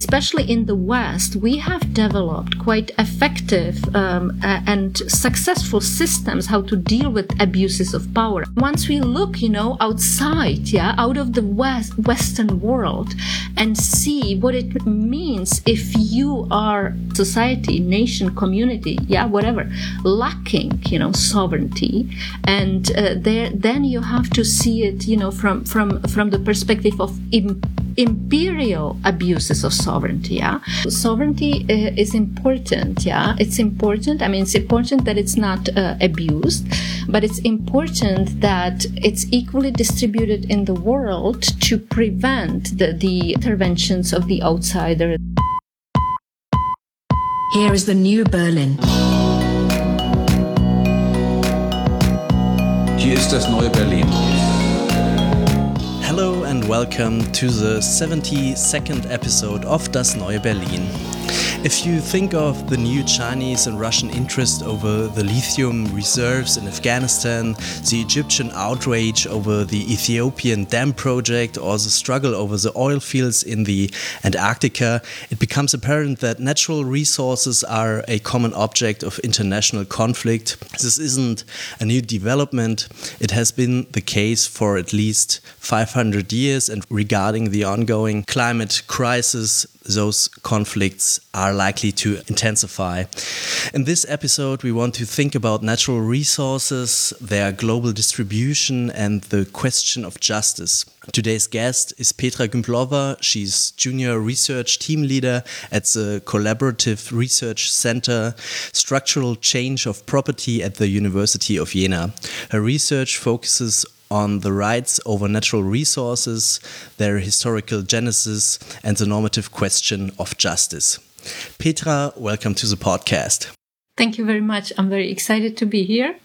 especially in the West, we have developed quite effective um, and successful systems how to deal with abuses of power. Once we look, you know, outside, yeah, out of the West, Western world and see what it means if you are society, nation, community, yeah, whatever, lacking, you know, sovereignty, and uh, there, then you have to see it, you know, from from from the perspective of Im- imperial abuses of sovereignty. Yeah, sovereignty uh, is important. Yeah, it's important. I mean, it's important that it's not uh, abused, but it's important that it's equally distributed in the world to prevent the, the interventions of the outsider. Here is the new Berlin. Hier ist das neue Berlin. And welcome to the 72nd episode of Das Neue Berlin. If you think of the new Chinese and Russian interest over the lithium reserves in Afghanistan, the Egyptian outrage over the Ethiopian dam project, or the struggle over the oil fields in the Antarctica, it becomes apparent that natural resources are a common object of international conflict. This isn't a new development, it has been the case for at least 500 years, and regarding the ongoing climate crisis, those conflicts are likely to intensify. In this episode, we want to think about natural resources, their global distribution, and the question of justice. Today's guest is Petra Gümplova. She's junior research team leader at the Collaborative Research Center Structural Change of Property at the University of Jena. Her research focuses on the rights over natural resources, their historical genesis, and the normative question of justice. Petra, welcome to the podcast. Thank you very much. I'm very excited to be here.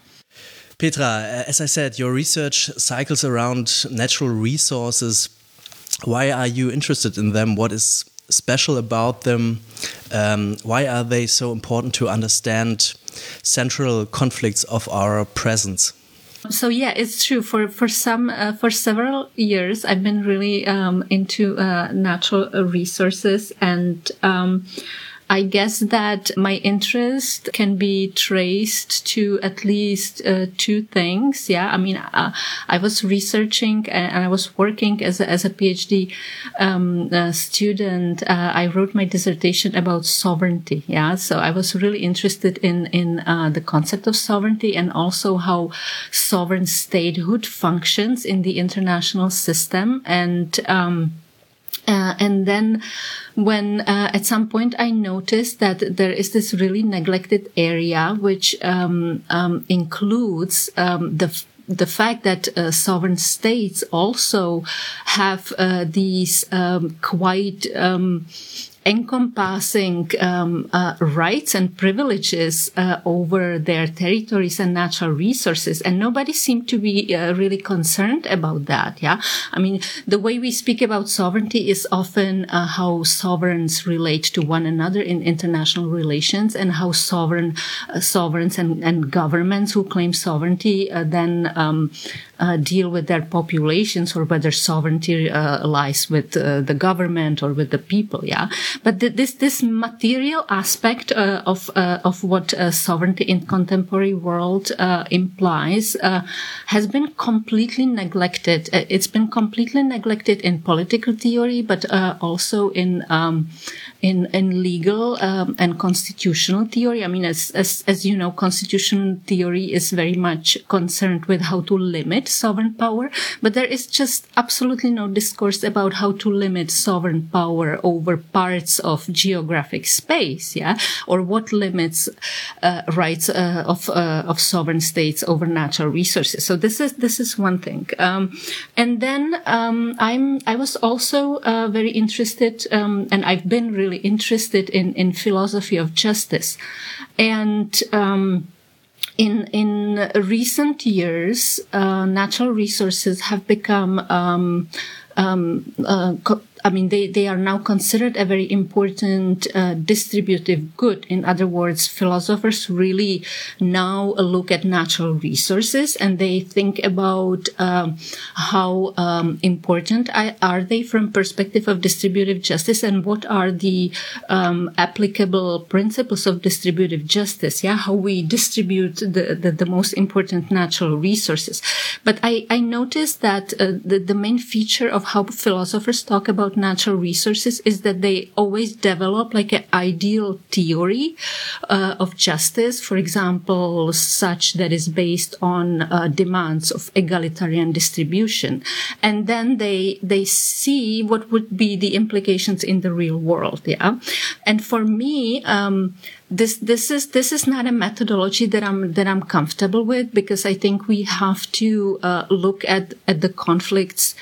Petra, as I said, your research cycles around natural resources. Why are you interested in them? What is special about them? Um, why are they so important to understand central conflicts of our presence? So yeah, it's true. For for some uh, for several years, I've been really um, into uh, natural resources and. Um, I guess that my interest can be traced to at least uh, two things. Yeah. I mean, uh, I was researching and I was working as a, as a PhD um, uh, student. Uh, I wrote my dissertation about sovereignty. Yeah. So I was really interested in, in uh, the concept of sovereignty and also how sovereign statehood functions in the international system. And, um, uh, and then when uh, at some point I noticed that there is this really neglected area which um, um, includes um, the the fact that uh, sovereign states also have uh, these um, quite um, encompassing um, uh, rights and privileges uh, over their territories and natural resources, and nobody seemed to be uh, really concerned about that. Yeah, I mean, the way we speak about sovereignty is often uh, how sovereigns relate to one another in international relations, and how sovereign uh, sovereigns and, and, governments who claim sovereignty uh, then um, deal with their populations, or whether sovereignty lies with the government or with the people. Yeah. But th- this this material aspect uh, of uh, of what uh, sovereignty in contemporary world uh, implies uh, has been completely neglected. It's been completely neglected in political theory, but also in um, in in legal um, and constitutional theory. I mean, as as as you know, constitutional theory is very much concerned with how to limit sovereign power, but there is just absolutely no discourse about how to limit sovereign power over parts of geographic space, yeah, or what limits uh, rights uh, of uh, of sovereign states over natural resources. So this is this is one thing. Um, and then um, I'm I was also uh, very interested, um, and I've been really interested in in philosophy of justice, and um, in in recent years, uh, natural resources have become um, um, uh, I mean, they, they are now considered a very important uh, distributive good. In other words, philosophers really now look at natural resources and they think about um, how um, important are they from perspective of distributive justice and what are the um, applicable principles of distributive justice. Yeah, how we distribute the, the, the most important natural resources. But I, I noticed that uh, the, the main feature of how philosophers talk about natural resources is that they always develop like an ideal theory uh, of justice, for example, such that is based on uh, demands of egalitarian distribution. And then they, they see what would be the implications in the real world. Yeah. And for me, um, this this is this is not a methodology that I'm that I'm comfortable with because I think we have to uh, look at at the conflicts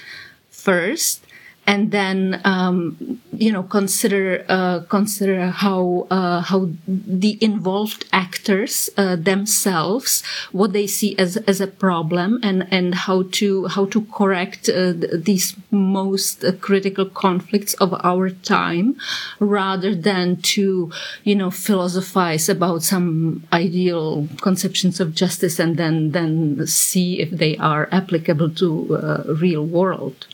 first and then um, you know consider uh, consider how uh, how the involved actors uh, themselves what they see as as a problem and and how to how to correct uh, these most critical conflicts of our time rather than to you know philosophize about some ideal conceptions of justice and then then see if they are applicable to uh, real world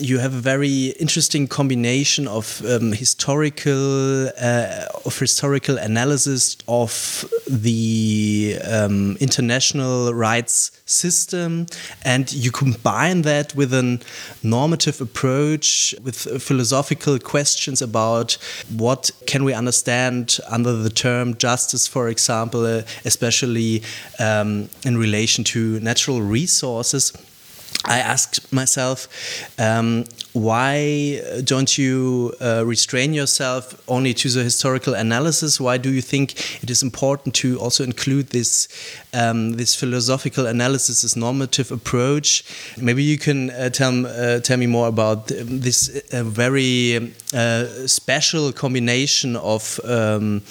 you have a very interesting combination of um, historical uh, of historical analysis of the um, international rights system and you combine that with a normative approach with philosophical questions about what can we understand under the term justice for example uh, especially um, in relation to natural resources I asked myself, um, why don't you uh, restrain yourself only to the historical analysis? Why do you think it is important to also include this um, this philosophical analysis, this normative approach? Maybe you can uh, tell uh, tell me more about this uh, very uh, special combination of um,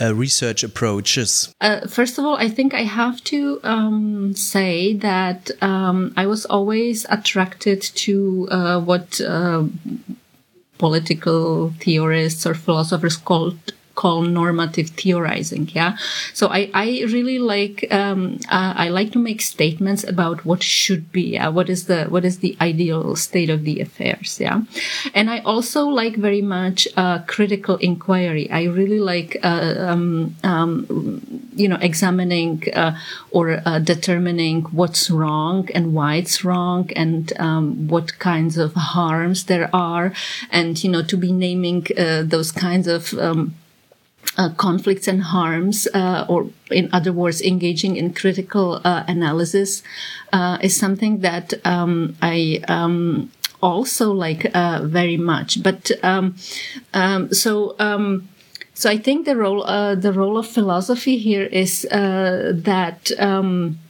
uh, research approaches. first of all, I think I have to um, say that um, I was always attracted to what uh, political theorists or philosophers called call normative theorizing. Yeah. So I, I really like, um, uh, I like to make statements about what should be. Yeah? What is the, what is the ideal state of the affairs? Yeah. And I also like very much, uh, critical inquiry. I really like, uh, um, um, you know, examining, uh, or, uh, determining what's wrong and why it's wrong and, um, what kinds of harms there are. And, you know, to be naming, uh, those kinds of, um, uh, conflicts and harms, uh, or in other words, engaging in critical uh, analysis, uh, is something that um, I um, also like uh, very much. But um, um so. Um, so I think the role uh, the role of philosophy here is that um,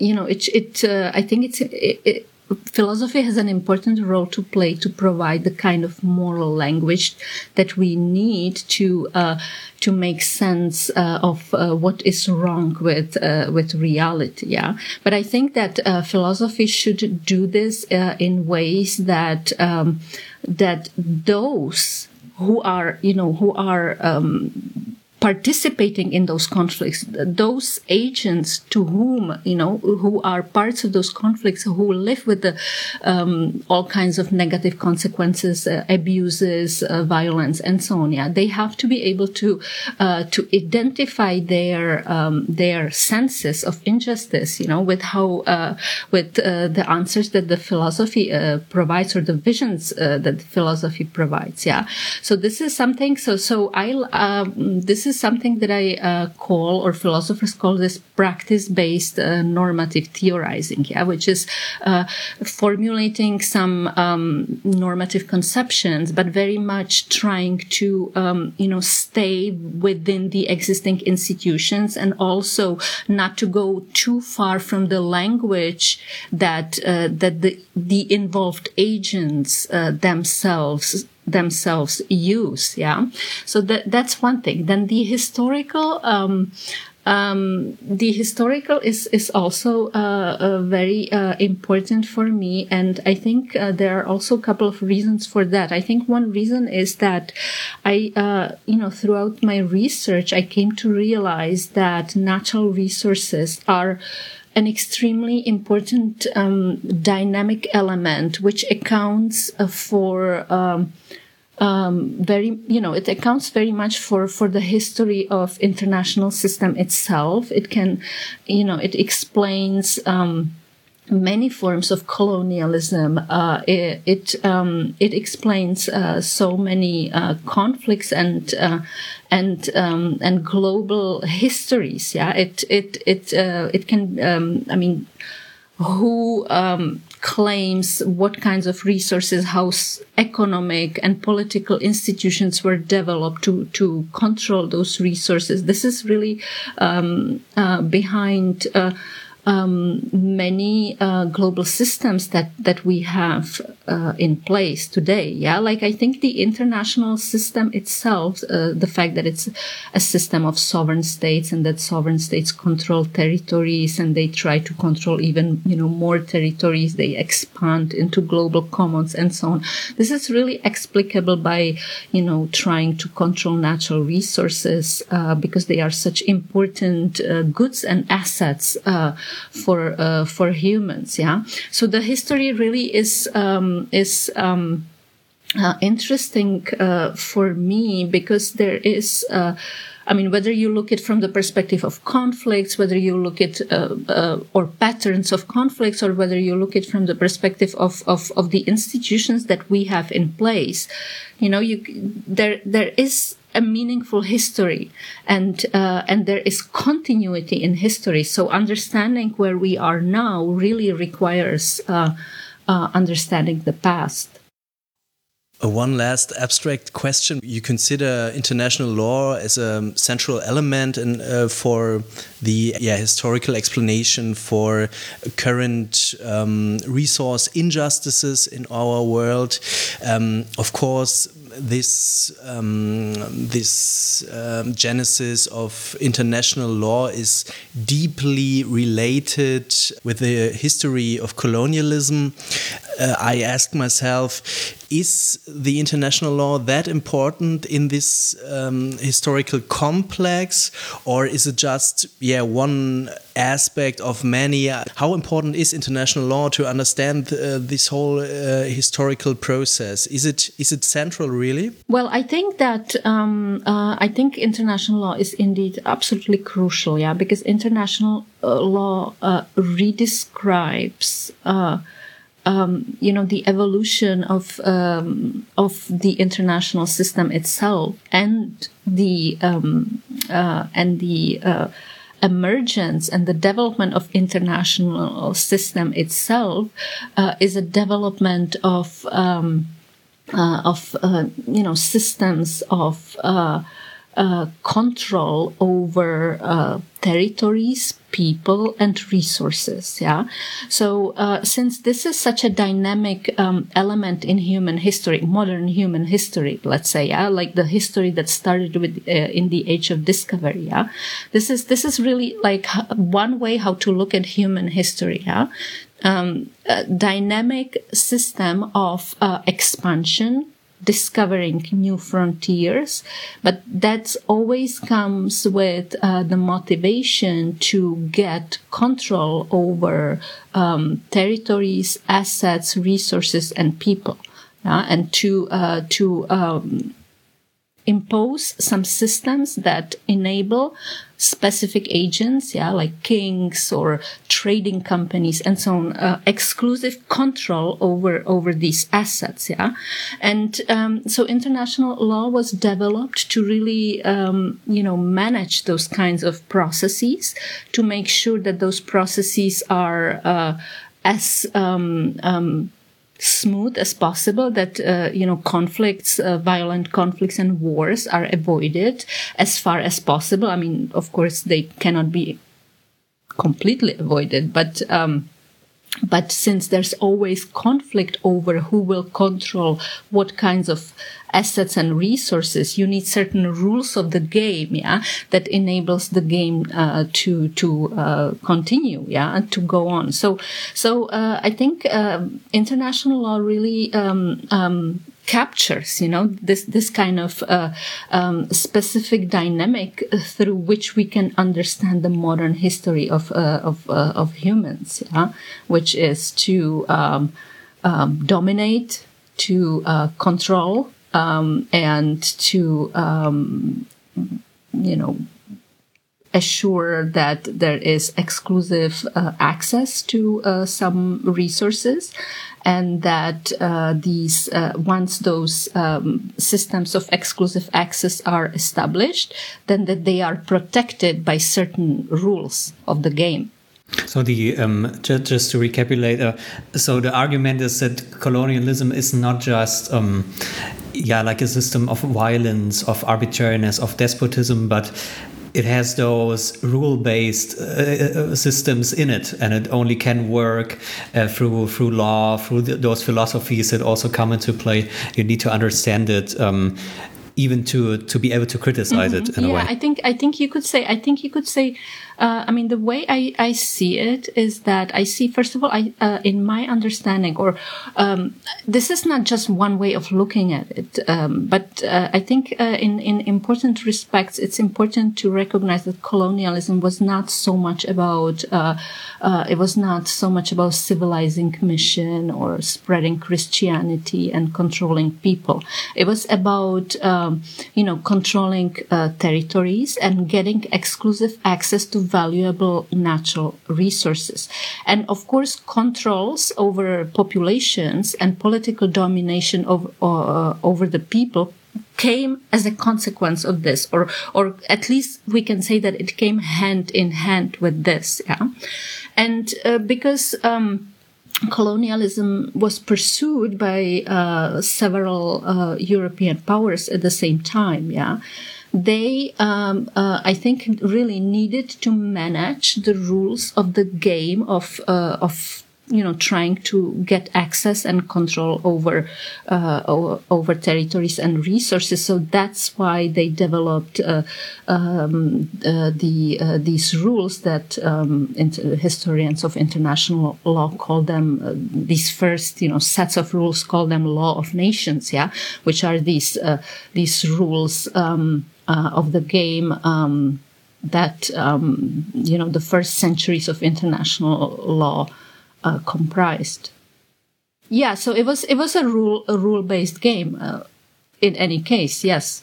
you know it it I think it's it, it, philosophy has an important role to play to provide the kind of moral language that we need to uh, to make sense uh, of uh, what is wrong with uh, with reality. Yeah, but I think that uh, philosophy should do this uh, in ways that um, that those who are you know who are um, participating in those conflicts, those agents to whom, you know, who are parts of those conflicts, who live with the, um, all kinds of negative consequences, uh, abuses, uh, violence, and so on. Yeah, they have to be able to, uh, to identify their, um, their senses of injustice, you know, with how, uh, with uh, the answers that the philosophy uh, provides or the visions that the philosophy provides. Yeah. So this is something, so, so I, um, this is is something that I uh, call, or philosophers call this practice-based uh, normative theorizing, yeah, which is uh, formulating some um, normative conceptions, but very much trying to, um, you know, stay within the existing institutions and also not to go too far from the language that uh, that the the involved agents uh, themselves themselves use. Yeah. So that, that's one thing. Then the historical, um, um, the historical is is also uh, uh, very uh, important for me, and I think uh, there are also a couple of reasons for that. I think one reason is that I, uh, you know, throughout my research, I came to realize that natural resources are an extremely important um, dynamic element which accounts uh, for. Um, um, very, you know, it accounts very much for, for the history of international system itself. It can, you know, it explains, um, many forms of colonialism. Uh, it it, um, it explains uh, so many uh, conflicts and uh, and um, and global histories. Yeah, it it it uh, it can. Um, I mean, who um, claims what kinds of resources, how economic and political institutions were developed to to control those resources. This is really um, uh, behind um, many uh, global systems that that we have uh, in place today. Yeah, like I think the international system itself, uh, the fact that it's a system of sovereign states and that sovereign states control territories and they try to control even you know more territories. They expand into global commons and so on. This is really explicable by you know trying to control natural resources uh, because they are such important uh, goods and assets uh, for uh, for humans. Yeah. So the history really is um, is. Um, uh, interesting uh, for me because there is uh, I mean, whether you look at from the perspective of conflicts, whether you look at uh, uh, or patterns of conflicts, or whether you look at from the perspective of, of, of the institutions that we have in place, you know, you there there is a meaningful history and uh, and there is continuity in history so understanding where we are now really requires uh, uh, understanding the past uh, one last abstract question. You consider international law as a central element in, uh, for the yeah, historical explanation for current um, resource injustices in our world. Um, of course, this um, this um, genesis of international law is deeply related with the history of colonialism. Uh, I ask myself, is the international law that important in this um, historical complex, or is it just yeah one aspect of many? How important is international law to understand uh, this whole uh, historical process? Is it is it central really? Well, I think that um, uh, I think international law is indeed absolutely crucial. Yeah, because international uh, law uh, redescribes uh, um, you know the evolution of um, of the international system itself and the um, uh, and the uh, emergence and the development of international system itself uh, is a development of um, uh, of uh, you know systems of uh, control over territories, people and resources. Yeah. So, uh, since this is such a dynamic um, element in human history, modern human history, let's say, yeah, like the history that started with uh, in the age of discovery. Yeah. This is this is really like one way how to look at human history. Yeah. Um, dynamic system of uh, expansion discovering new frontiers, but that always comes with uh, the motivation to get control over um, territories, assets, resources, and people, and to uh, to um, impose some systems that enable specific agents, yeah, like kings or trading companies and so on, uh, exclusive control over over these assets, yeah. And um, so international law was developed to really, um, you know, manage those kinds of processes to make sure that those processes are uh, as um, um smooth as possible that uh, you know conflicts uh, violent conflicts and wars are avoided as far as possible. I mean of course they cannot be completely avoided but um, but since there's always conflict over who will control what kinds of assets and resources, you need certain rules of the game, yeah, that enables the game uh, to to uh, continue, yeah, and to go on. So, so uh, I think uh, international law really um, um, captures you know this this kind of uh, um, specific dynamic through which we can understand the modern history of uh, of, uh, of humans yeah? which is to um, um, dominate to uh, control um, and to um, you know assure that there is exclusive uh, access to uh, some resources and that uh, these uh, once those um, systems of exclusive access are established then that they are protected by certain rules of the game. So the um, just, just to recapitulate, uh, so the argument is that colonialism is not just um, yeah like a system of violence, of arbitrariness, of despotism, but it has those rule-based uh, uh, systems in it, and it only can work uh, through through law, through the, those philosophies that also come into play. You need to understand it. Um, even to to be able to criticize mm-hmm. it in yeah, a way. I think I think you could say I think you could say uh, I mean, the way I, I see it is that I see, first of all, I, uh, in my understanding, or um, this is not just one way of looking at it, um, but uh, I think uh, in, in important respects, it's important to recognize that colonialism was not so much about, uh, uh, it was not so much about civilizing mission or spreading Christianity and controlling people. It was about, um, you know, controlling territories and getting exclusive access to valuable natural resources. And of course, controls over populations and political domination over, uh, over the people came as a consequence of this, or, or at least we can say that it came hand in hand with this. Yeah. And, uh, because, um, colonialism was pursued by uh, several uh, European powers at the same time. Yeah, they, um, uh, I think, really needed to manage the rules of the game of uh, of you know trying to get access and control over uh, over territories and resources. So that's why they developed uh, um, uh, the uh, these rules that um, historians of international law call them uh, these first you know sets of rules call them law of nations yeah which are these uh, these rules um, of the game um, that um, you know the first centuries of international law uh, comprised. Yeah, so it was it was a rule a rule based game. Uh, in any case, yes.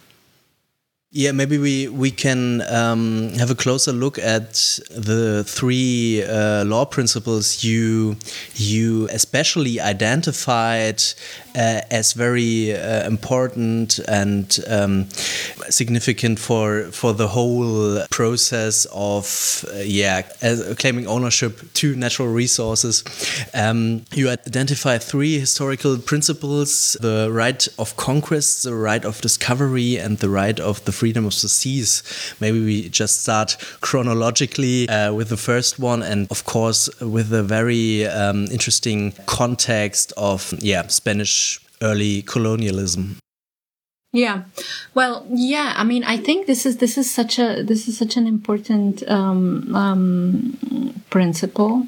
Yeah, maybe we we can um, have a closer look at the three uh, law principles you you especially identified uh, as very uh, important and um, significant for for the whole process of uh, yeah claiming ownership to natural resources. Um, you identify three historical principles: the right of conquest, the right of discovery, and the right of the freedom of the seas. Maybe we just start chronologically uh, with the first one, and of course with a very um, interesting context of yeah Spanish early colonialism. Yeah, well, yeah. I mean, I think this is this is such a this is such an important um, um, principle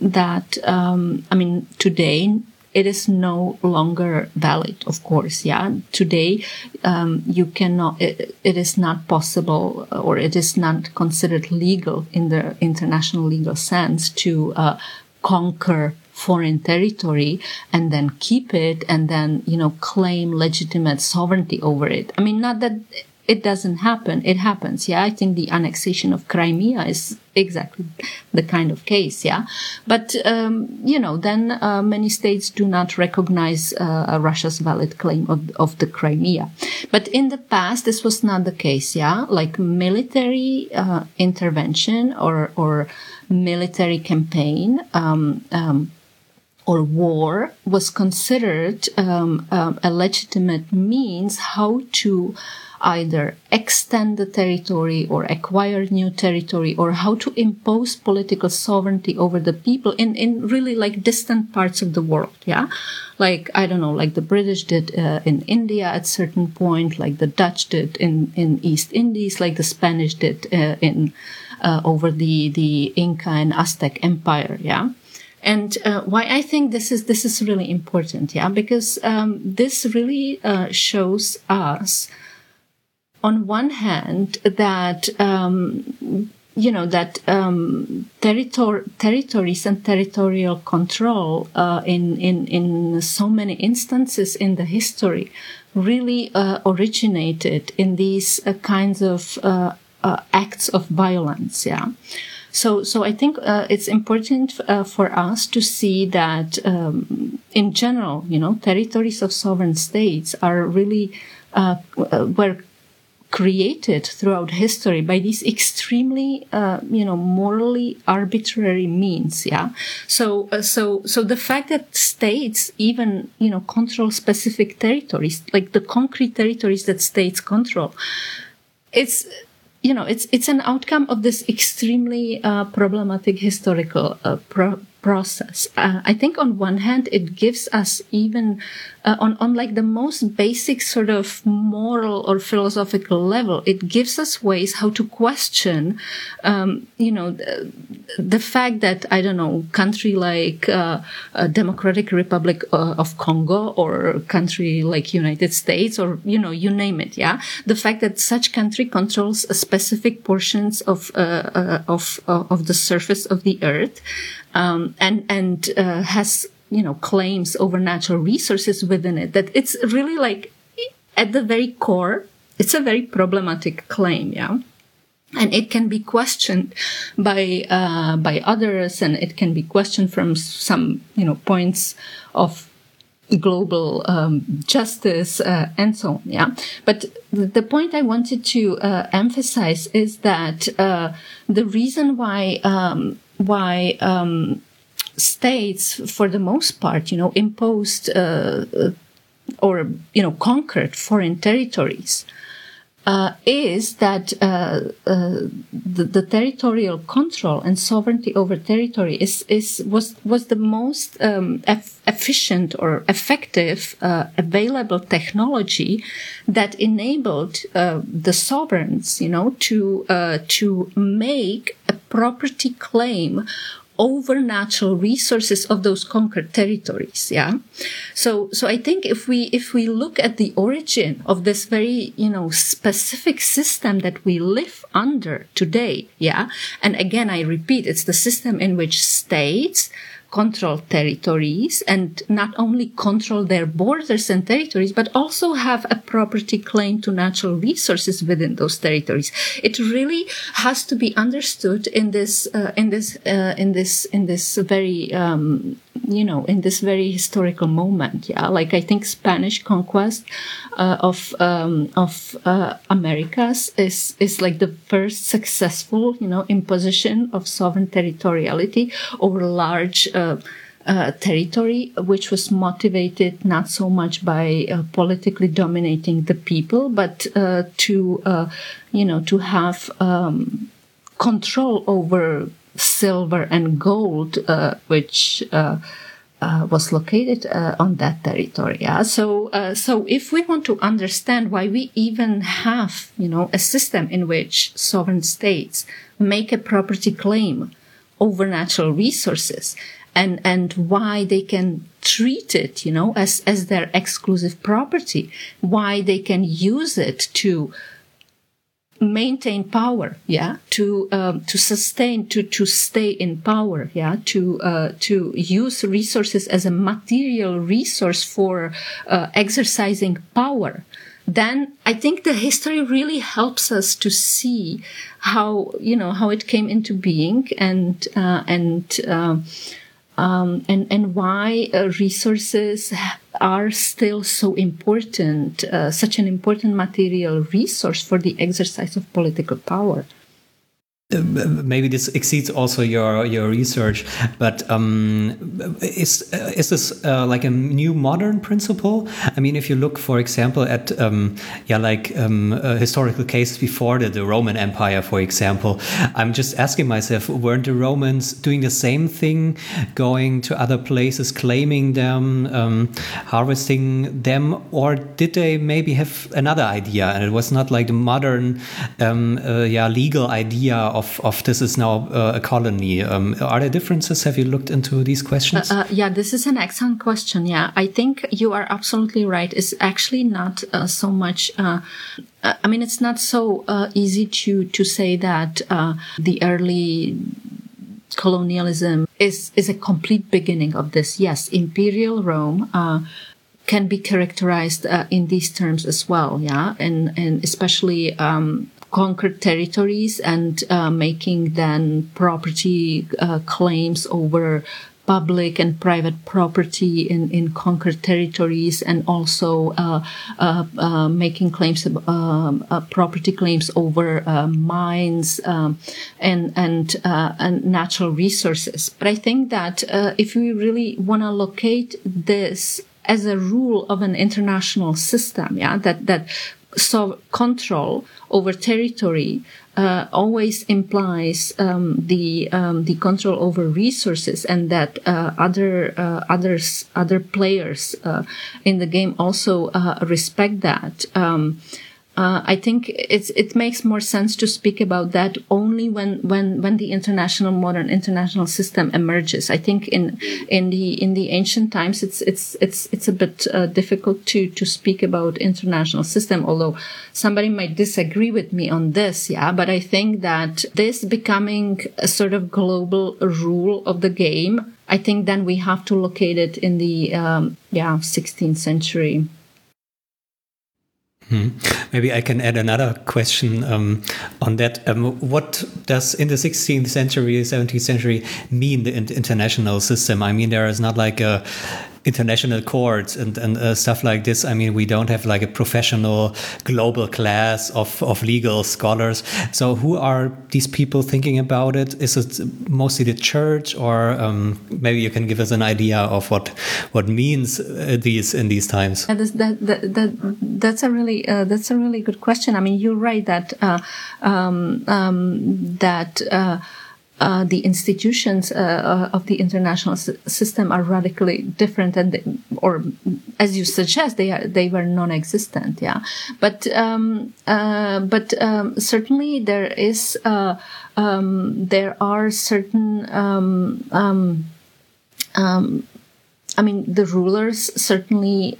that um, I mean today it is no longer valid, of course. Yeah. Today, um, you cannot, it, it is not possible or it is not considered legal in the international legal sense to uh, conquer foreign territory and then keep it and then, you know, claim legitimate sovereignty over it. I mean, not that it doesn't happen. It happens. Yeah. I think the annexation of Crimea is exactly the kind of case. Yeah. But, um, you know, then uh, many states do not recognize uh, Russia's valid claim of, of the Crimea. But in the past, this was not the case. Yeah. Like military uh, intervention or, or military campaign, um, um, or war was considered um, um, a legitimate means how to either extend the territory or acquire new territory or how to impose political sovereignty over the people in, in really like distant parts of the world. Yeah. Like, I don't know, like the British did uh, in India at certain point, like the Dutch did in, in East Indies, like the Spanish did uh, in, uh, over the, the Inca and Aztec empire. Yeah. And uh, why I think this is this is really important, yeah, because um, this really uh, shows us on one hand that um, you know that um, territor- territories and territorial control uh, in in in so many instances in the history really uh, originated in these uh, kinds of uh, uh, acts of violence. Yeah. So, so I think uh, it's important uh, for us to see that, um, in general, you know, territories of sovereign states are really uh, were created throughout history by these extremely uh, you know morally arbitrary means yeah so uh, so so the fact that states even you know control specific territories like the concrete territories that states control it's you know it's it's an outcome of this extremely uh, problematic historical uh, pro- process. Uh, I think on one hand, it gives us even uh, on, on like the most basic sort of moral or philosophical level, it gives us ways how to question, um, you know, the, the, fact that, I don't know, country like uh, Democratic Republic uh, of Congo or country like United States or, you know, you name it. Yeah. The fact that such country controls specific portions of, uh, uh, of, of the surface of the earth um, and and uh, has you know claims over natural resources within it that it's really like at the very core it's a very problematic claim yeah? And it can be questioned by uh, by others and it can be questioned from some you know points of global um, justice uh, and so on yeah? But the point i wanted to uh, emphasize is that uh, the reason why um, why um, states, for the most part, you know, imposed uh, uh, or you know conquered foreign territories uh, is that uh, uh, the, the, territorial control and sovereignty over territory is, is was was the most um, efficient or effective uh, available technology that enabled uh, the sovereigns, you know, to to make a property claim over natural resources of those conquered territories. Yeah. So, so I think if we, if we look at the origin of this very, you know, specific system that we live under today. Yeah. And again, I repeat, it's the system in which states control territories and not only control their borders and territories, but also have a property claim to natural resources within those territories. It really has to be understood in this, uh, in this, uh, in this, in this very, um, you know, in this very historical moment. Yeah. Like I think Spanish conquest, uh, of, um, of, uh, Americas is, is like the first successful, you know, imposition of sovereign territoriality over large, uh, uh, territory, which was motivated not so much by uh, politically dominating the people, but uh, to, uh, you know, to have um, control over silver and gold, uh, which uh, was located uh, on that territory. Yeah? So, uh, so if we want to understand why we even have, you know, a system in which sovereign states make a property claim over natural resources, and and why they can treat it, you know, as as their exclusive property, why they can use it to maintain power yeah to um, to sustain to to stay in power yeah to uh, to use resources as a material resource for uh, exercising power. Then i think the history really helps us to see how you know how it came into being and uh, and uh, um, and and why uh, resources are still so important, uh, such an important material resource for the exercise of political power. Maybe this exceeds also your your research, but um, is is this uh, like a new modern principle? I mean, if you look, for example, at um, yeah, like um, uh, historical cases before the, the Roman Empire, for example, I'm just asking myself, weren't the Romans doing the same thing, going to other places, claiming them, um, harvesting them, or did they maybe have another idea, and it was not like the modern, um, uh, yeah, legal idea? Of, of this is now uh, a colony. Um, are there differences? Have you looked into these questions? Uh, uh, yeah, this is an excellent question. Yeah, I think you are absolutely right. It's actually not uh, so much. Uh, uh, I mean, it's not so easy to to say that the early colonialism is is a complete beginning of this. Yes, imperial Rome can be characterized uh, in these terms as well. Yeah, and and especially um, conquered territories and uh, making then property uh, claims over public and private property in, in conquered territories and also uh, uh, uh making claims um, uh, property claims over uh, mines um, and and and natural resources. But I think that if we really want to locate this as a rule of an international system, yeah, that that so control over territory uh, always implies um, the um, the control over resources, and that uh, other uh, others other players uh, in the game also uh, respect that. Um, uh, I think it's it makes more sense to speak about that only when when when the international modern international system emerges. I think in in the in the ancient times it's it's it's it's a bit uh, difficult to to speak about international system. Although somebody might disagree with me on this, yeah, but I think that this becoming a sort of global rule of the game. I think then we have to locate it in the um, yeah 16th century. Hmm. Maybe I can add another question um, on that. Um, what does in the 16th century, 17th century mean the international system? I mean, there is not like a international courts and, and uh, stuff like this. I mean, we don't have like a professional global class of, of legal scholars. So, who are these people thinking about it? Is it mostly the church, or um, maybe you can give us an idea of what what means uh, these in these times? That, is, that, that, that that's a really uh, that's a really good question. I mean, you're right that uh, um, um, that uh, uh, the institutions uh, uh, of the international system are radically different, and they, or as you suggest, they are they were non-existent. Yeah, but um, uh, but um, certainly there is uh, um, there are certain. Um, um, um, I mean, the rulers certainly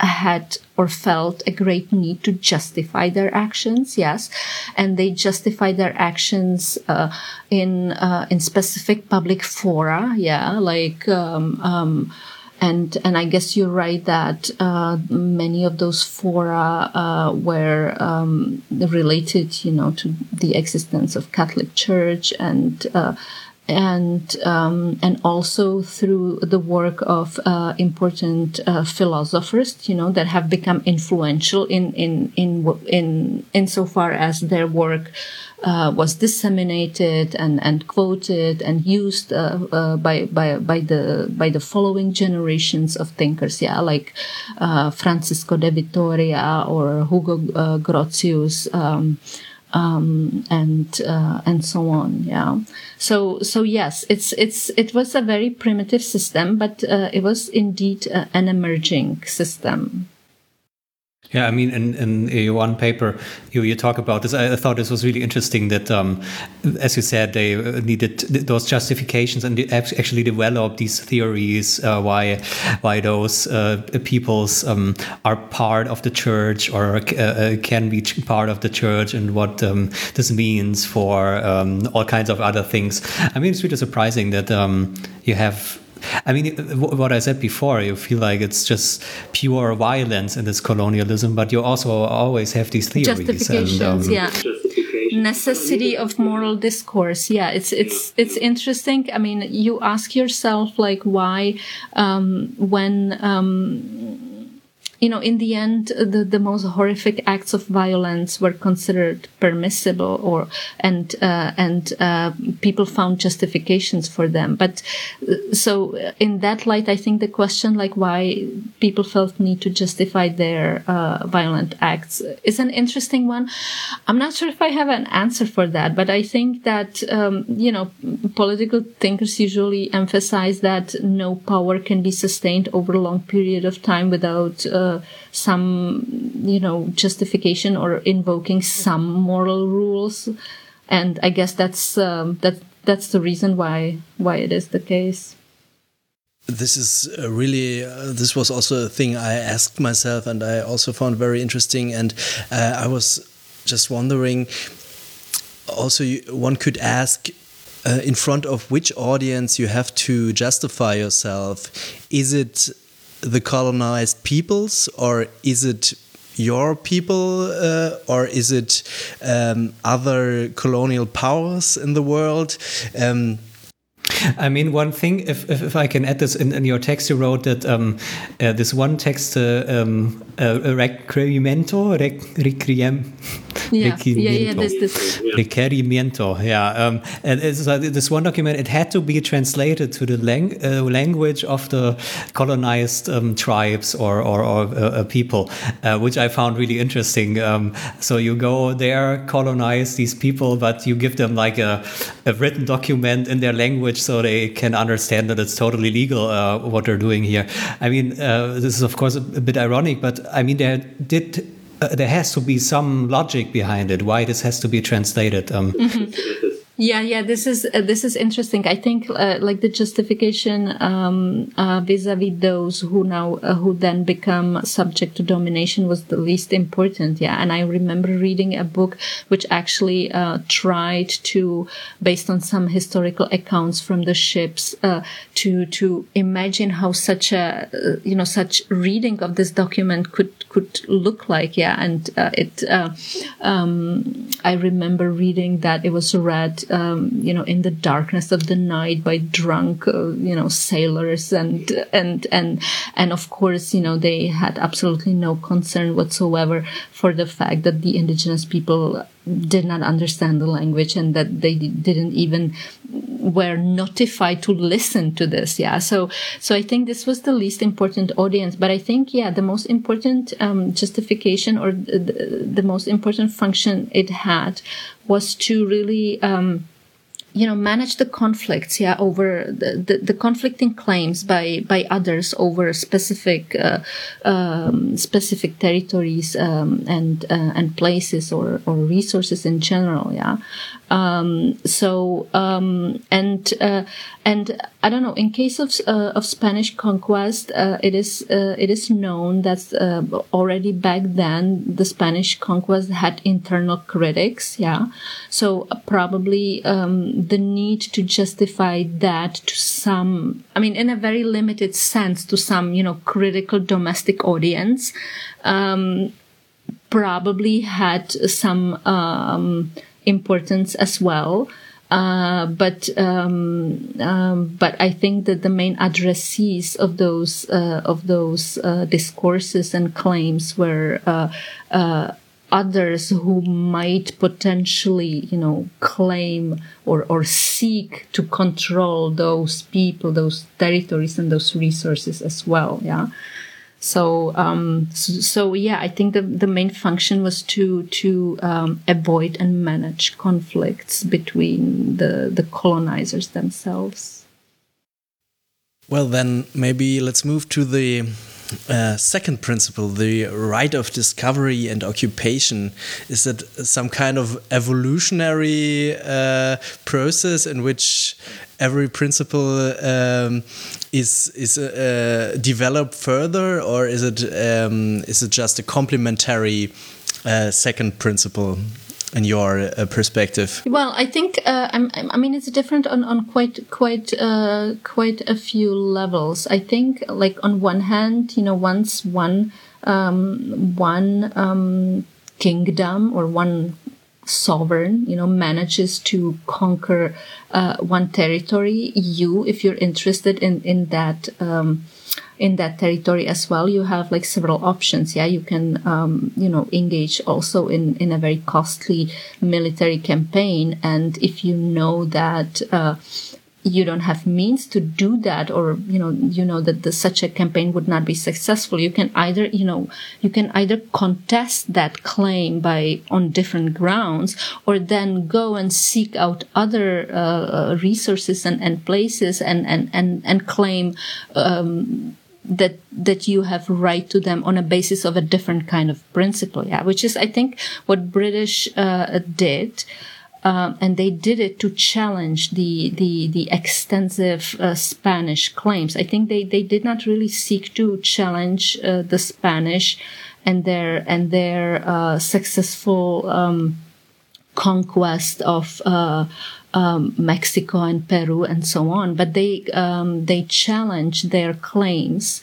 had or felt a great need to justify their actions yes. And they justify their actions uh, in uh, in specific public fora yeah like um, um, and and I guess you're right that uh, many of those fora uh, were um, related, you know, to the existence of Catholic Church and uh, and um, and also through the work of uh, important uh, philosophers, you know, that have become influential in in in in insofar as their work uh, was disseminated and and quoted and used uh, uh, by by by the by the following generations of thinkers, yeah, like uh, Francisco de Vitoria or Hugo Grotius. Um, um, and uh, and so on. Yeah. So so yes, it's it's it was a very primitive system, but uh, it was indeed uh, an emerging system. Yeah, I mean, in, in your one paper, you, you talk about this. I, thought this was really interesting that, um, as you said, they needed those justifications and actually developed these theories uh, why why those uh, peoples um, are part of the church or uh, uh can be part of the church and what um, this means for um, all kinds of other things. I mean, it's really surprising that um, you have I mean, what I said before, you feel like it's just pure violence in this colonialism, but you also always have these theories. Justifications, and, um, yeah. Necessity of moral discourse. Yeah, it's it's it's interesting. I mean, you ask yourself like why um, when um, you know, in the end, the, the most horrific acts of violence were considered permissible or, and, uh, and, uh, people found justifications for them. But uh, so in that light, I think the question, like why people felt need to justify their, uh, violent acts is an interesting one. I'm not sure if I have an answer for that, but I think that, um, you know, political thinkers usually emphasize that no power can be sustained over a long period of time without, uh, some, you know, justification or invoking some moral rules. And I guess that's, um, that, that's the reason why, why it is the case. This is really, uh, this was also a thing I asked myself and I also found very interesting. And uh, I was just wondering, also, one could ask uh, in front of which audience you have to justify yourself. Is it the colonized peoples, or is it your people, uh, or is it um, other colonial powers in the world? Um, I mean, one thing, if, if, if, I can add this in, in your text, you wrote that um, uh, this one text, uh, um, uh, requerimiento, rec, requiem, yeah, yeah, yeah, this, this. Requerimiento, yeah. Um, and uh, this one document, it had to be translated to the lang uh, language of the colonized um, tribes or, or, or uh, people, which I found really interesting. Um, so you go there, colonize these people, but you give them like a, a written document in their language so they can understand that it's totally legal uh, what they're doing here. I mean, uh, this is of course a, a, bit ironic, but I mean there did uh, there has to be some logic behind it why this has to be translated. Um, mm -hmm. Yeah, yeah, this is uh, this is interesting. I think uh, like the justification um, uh, vis-a-vis those who now uh, who then become subject to domination was the least important. Yeah, and I remember reading a book which actually uh, tried to, based on some historical accounts from the ships, uh, to to imagine how such a you know such reading of this document could could look like. Yeah, and it um, I remember reading that it was read um, you know, in the darkness of the night by drunk, uh, you know, sailors and, and, and, and of course, you know, they had absolutely no concern whatsoever for the fact that the indigenous people did not understand the language and that they didn't even were notified to listen to this yeah. So so i think this was the least important audience but i think yeah the most important um, justification or the, the, most important function it had was to really um, you know manage the conflicts yeah over the, the, the, conflicting claims by by others over specific uh, um, specific territories um, and uh, and places or or resources in general yeah. Um, so um, and uh, and I don't know. In case of uh, of Spanish conquest, uh, it is uh, it is known that uh, already back then the Spanish conquest had internal critics. Yeah, so uh, probably um, the need to justify that to some, I mean, in a very limited sense, to some you know critical domestic audience, um, probably had some um, importance as well. Uh, but um, um, but I think that the main addressees of those uh, of those uh, discourses and claims were uh, uh, others who might potentially, you know, claim or or seek to control those people, those territories, and those resources as well. Yeah. So, um, so, so, yeah, I think the, the main function was to to um, avoid and manage conflicts between the the colonizers themselves. Well, then maybe let's move to the uh, second principle, the right of discovery and occupation, is that some kind of evolutionary uh, process in which every principle um, is is uh, developed further, or is it um, is it just a complementary uh, second principle? in your uh, perspective? Well, I think uh, i mean it's different on, on quite quite uh, quite a few levels. I think like on one hand, you know, once one um, one um, kingdom or one sovereign, you know, manages to conquer uh, one territory, you, if you're interested in in that. Um, in that territory as well you have like several options yeah you can um, you know engage also in in a very costly military campaign and if you know that uh, you don't have means to do that or you know you know that the, such a campaign would not be successful. You can either you know you can either contest that claim by on different grounds or then go and seek out other uh, uh resources and, and places and and and, and claim um, that that you have right to them on a basis of a different kind of principle. Yeah which is i think what british uh, did um, and they did it to challenge the the the extensive uh, Spanish claims. I think they they did not really seek to challenge uh, the Spanish and their and their uh, successful um, conquest of. Uh, um, Mexico and Peru and so on, but they um, they challenged their claims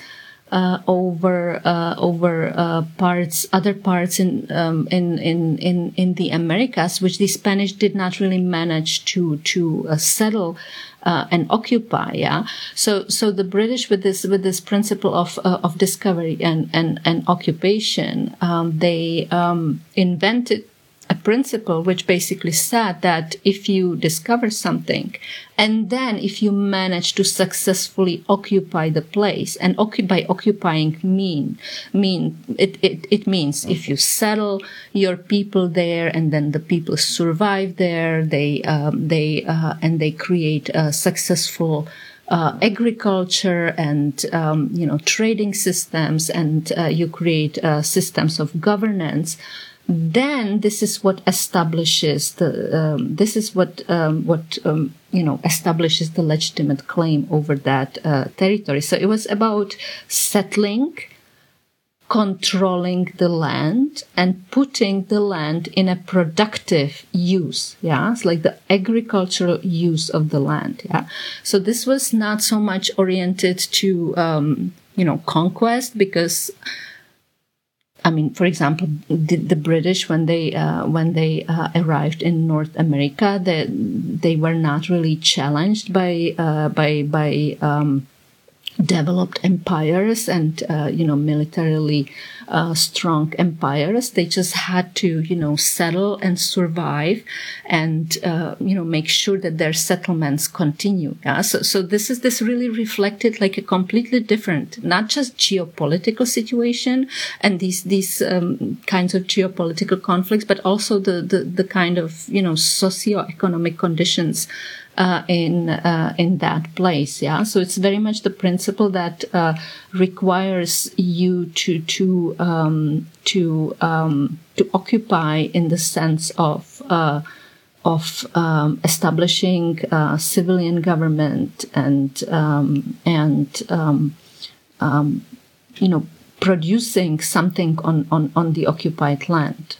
uh, over uh, over uh, parts, other parts in, um, in in in in the Americas, which the Spanish did not really manage to to uh, settle. Uh, and occupy, yeah. So, so the British, with this, with this principle of uh, of discovery and and and occupation, um, they um, invented a principle which basically said that if you discover something and then if you manage to successfully occupy the place and by occupying mean mean it, it, it means if you settle your people there and then the people survive there they um, they uh, and they create a successful uh, agriculture and um, you know trading systems and uh, you create uh, systems of governance then this is what establishes the um, this is what um, what um, you know establishes the legitimate claim over that uh, territory. So it was about settling controlling the land and putting the land in a productive use yeah? It's like the agricultural use of the land yeah? So this was not so much oriented to um, you know conquest because I mean, for example, the, the British when they uh, when they uh, arrived in North America, they they were not really challenged by uh, by by um, developed empires and uh, you know militarily uh, strong empires. They just had to you know settle and survive and uh, you know make sure that their settlements continue. Yeah? So so this is this really reflected like a completely different not just geopolitical situation and these these um, kinds of geopolitical conflicts but also the, the the kind of you know socio-economic conditions uh, in uh, in that place. Yeah, so it's very much the principle that uh, requires you to to um, to um, to occupy in the sense of uh, of um, establishing uh, civilian government and um, and um, um, you know producing something on, on, on the occupied land.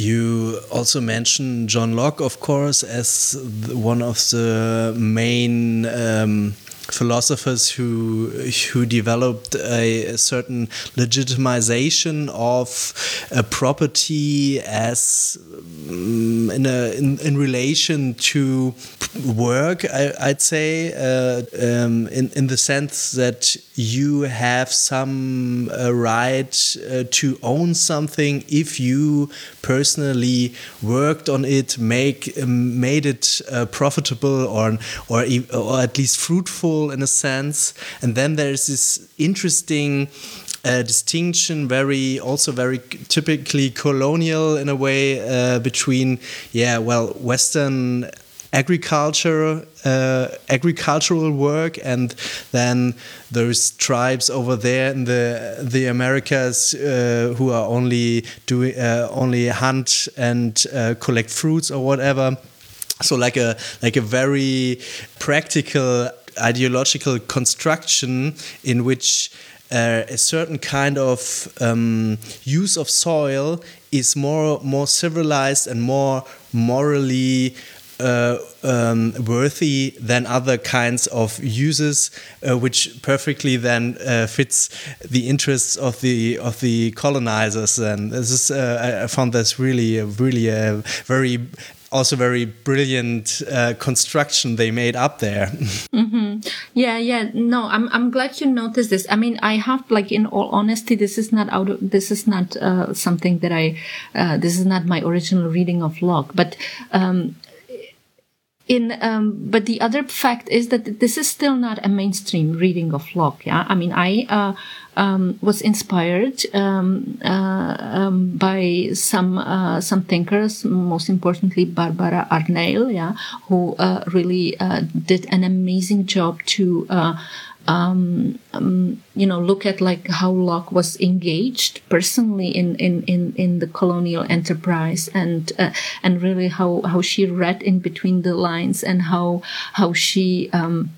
You also mentioned John Locke, of course, as one of the main um, philosophers who who developed a, a certain legitimization of a property as um, in a in, in relation to work. I, would say uh, um, in in the sense that you have some uh, right uh, to own something if you personally worked on it, make made it uh, profitable or or or at least fruitful in a sense. And then there's this interesting uh, distinction, very also very typically colonial in a way uh, between yeah, well, Western agriculture, uh, agricultural work, and then those tribes over there in the the Americas uh, who are only doing uh, only hunt and uh, collect fruits or whatever. So like a like a very practical ideological construction in which uh, a certain kind of um, use of soil is more more civilized and more morally uh, um, worthy than other kinds of uses, uh, which perfectly then uh, fits the interests of the of the colonizers. And this is uh, I found this really really a very also very brilliant uh, construction they made up there. Mm-hmm. Yeah, yeah. No, I'm I'm glad you noticed this. I mean, I have like in all honesty, this is not out. Of, this is not uh, something that I. Uh, this is not my original reading of Locke, but. Um, in, um, but the other fact is that this is still not a mainstream reading of Locke. Yeah, I mean, I uh, um, was inspired um, uh, um, by some uh, some thinkers, most importantly Barbara Arneil, yeah, who uh, really uh, did an amazing job to. Um, um, you know, look at like how Locke was engaged personally in, in, in, in the colonial enterprise and, uh, and really how, how she read in between the lines and how, how she, um,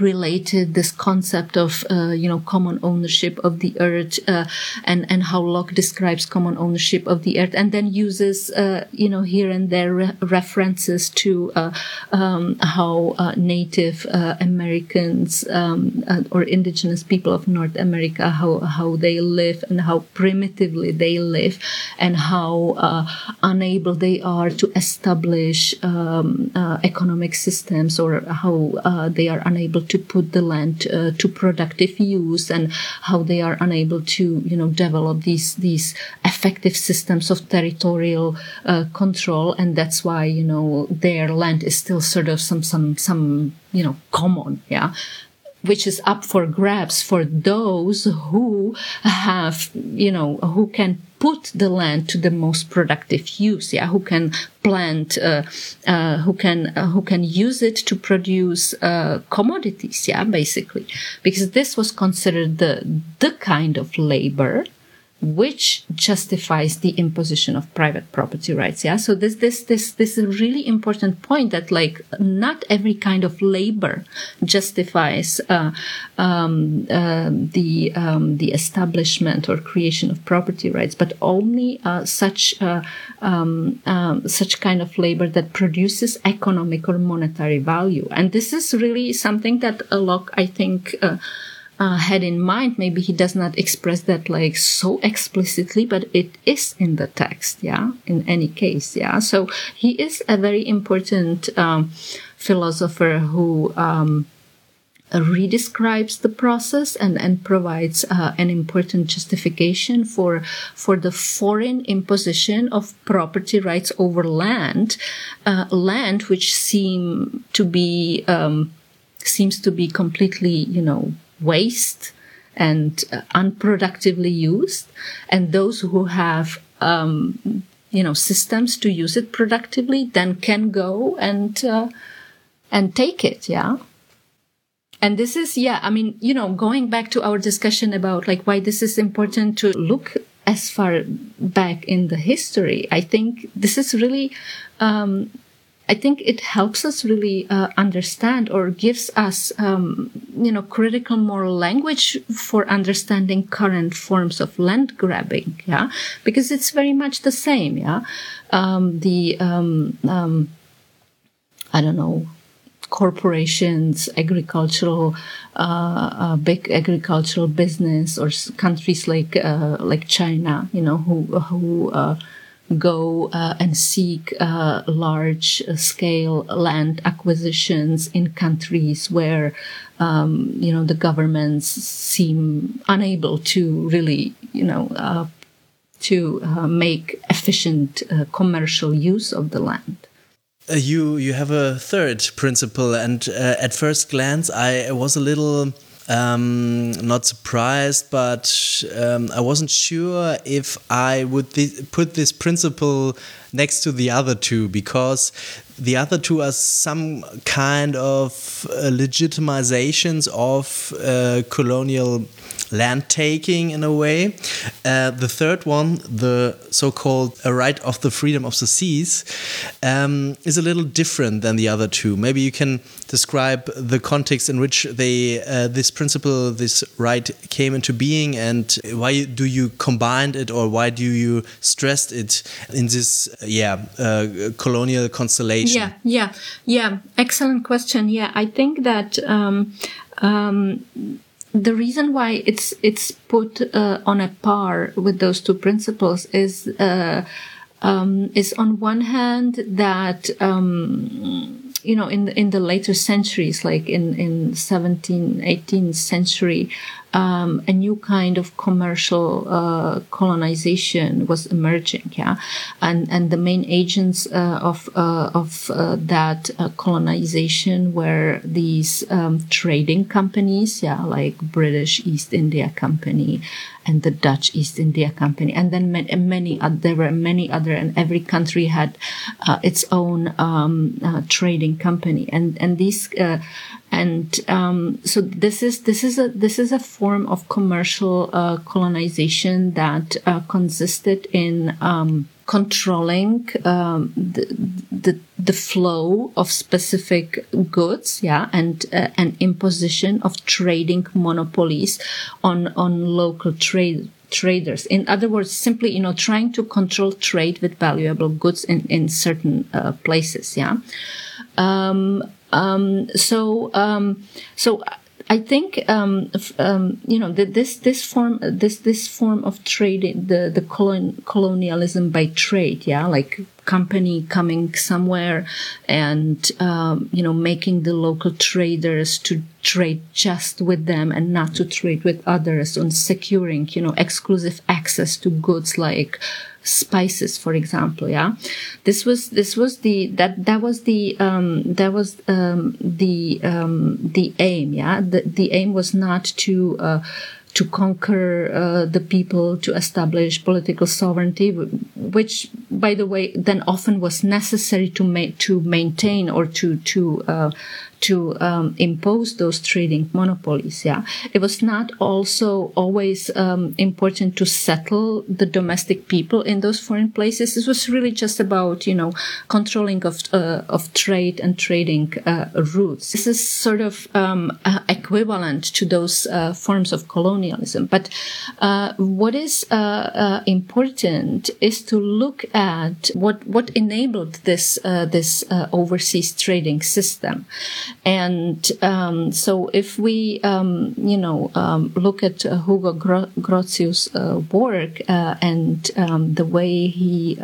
related this concept of uh, you know common ownership of the earth uh, and and how Locke describes common ownership of the earth and then uses uh, you know here and there re- references to uh, um, how uh, Native uh, Americans um, or indigenous people of North America how how they live and how primitively they live and how unable they are to establish um, economic systems or how they are unable to put the land uh, to productive use and how they are unable to, you know, develop these, these effective systems of territorial uh, control. And that's why, you know, their land is still sort of some, some, some, you know, common. Yeah which is up for grabs for those who have, you know, who can put the land to the most productive use. Yeah, who can plant, uh, uh, who can uh, who can use it to produce uh, commodities. Yeah, basically, because this was considered the the kind of labor which justifies the imposition of private property rights yeah? So this this this this is a really important point that like not every kind of labor justifies uh, um, uh, the um, the establishment or creation of property rights but only uh, such uh, um, um, such kind of labor that produces economic or monetary value. And this is really something that a Locke I think uh, had in mind. Maybe he does not express that like so explicitly, but it is in the text. Yeah. In any case. Yeah. So he is a very important um, philosopher who, um, redescribes the process and, and provides uh, an important justification for for the foreign imposition of property rights over land, uh, land which seem to be um, seems to be completely you know waste and uh, unproductively used, and those who have um, you know systems to use it productively then can go and uh, and take it. Yeah. And this is, yeah, I mean, you know, going back to our discussion about like why this is important to look as far back in the history, I think this is really um, I think it helps us really uh, understand or gives us, um, you know, critical moral language for understanding current forms of land grabbing. Yeah, because it's very much the same. Yeah, um, the um, um I don't know corporations, agricultural, uh, uh, big agricultural business, or countries like uh, like China, you know, who who uh, go uh, and seek uh, large scale land acquisitions in countries where um, you know the governments seem unable to really you know uh, to uh, make efficient uh, commercial use of the land. Uh, you you have a third principle, and at first glance, I was a little um, not surprised, but um, I wasn't sure if I would th put this principle next to the other two because the other two are some kind of uh, legitimizations of uh, colonial land taking in a way. Uh, the third one, the so-called right of the freedom of the seas, um, is a little different than the other two. Maybe you can describe the context in which they uh, this principle, this right, came into being, and why do you combine it, or why do you stress it in this, yeah, uh, colonial constellation? Yeah, yeah, yeah. Excellent question. Yeah, I think that. Um, um, the reason why it's it's put uh, on a par with those two principles is uh, um, is on one hand that um, you know, in the, in the later centuries, like in, in 17th, 18th century, um, a new kind of commercial uh, colonization was emerging, yeah, and and the main agents uh, of uh, of uh, that uh, colonization were these um, trading companies, yeah, like British East India Company and the Dutch East India Company, and then many, there were many other, and every country had uh, its own um, trading company, and and these and um, so this is this is a this is a form of commercial uh, colonization that uh, consisted in um, controlling um, the, the, the flow of specific goods, yeah, and uh, an imposition of trading monopolies on on local trade traders. In other words, simply you know trying to control trade with valuable goods in in certain uh, places, yeah. Um, um, so um, so I think um, um, you know this this form this this form of trading the the colon, colonialism by trade yeah like company coming somewhere and um, you know making the local traders to trade just with them and not to trade with others on securing you know exclusive access to goods like spices, for example. Yeah, this was this was the that that was the um, that was um, the um, the aim. Yeah, the the aim was not to. Uh, to conquer uh, the people, to establish political sovereignty, which, by the way, then often was necessary to ma- to maintain or to to uh, to um, impose those trading monopolies. Yeah, it was not also always um, important to settle the domestic people in those foreign places. It was really just about you know controlling of uh, of trade and trading uh, routes. This is sort of um, uh, equivalent to those uh, forms of colonialism. But uh, what is uh, important is to look at what what enabled this this overseas trading system. And um, so, if we, um, you know, um, look at uh, Hugo Gro- Grotius' uh, work uh, and um, the way he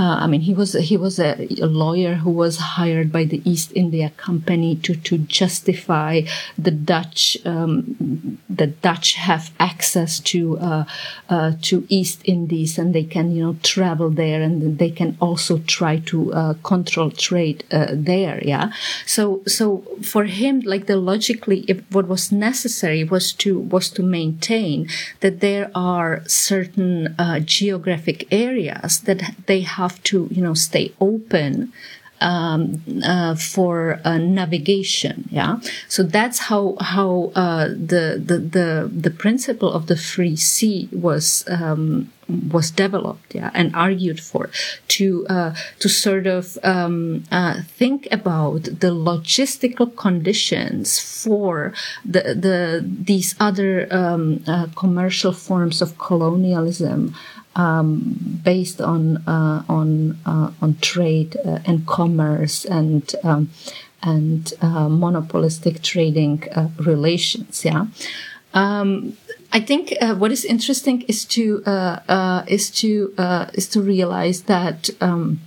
uh, I mean, he was he was a, a, lawyer who was hired by the East India Company to to justify the Dutch um, the Dutch have access to uh, uh, to East Indies and they can you know travel there and they can also try to uh, control trade uh, there. Yeah. So so for him, like the logically, if what was necessary was to was to maintain that there are certain uh, geographic areas that they have have to, you know, stay open um, uh, for uh, navigation. Yeah, so that's how how uh, the, the the the principle of the free sea was. Um, was developed, yeah, and argued for to uh, to sort of um, uh, think about the logistical conditions for the the these other um, uh, commercial forms of colonialism um, based on uh, on uh, on trade uh, and commerce and um, and uh, monopolistic trading uh, relations. Yeah. Um, I think uh, what is interesting is to is to is to realize that um,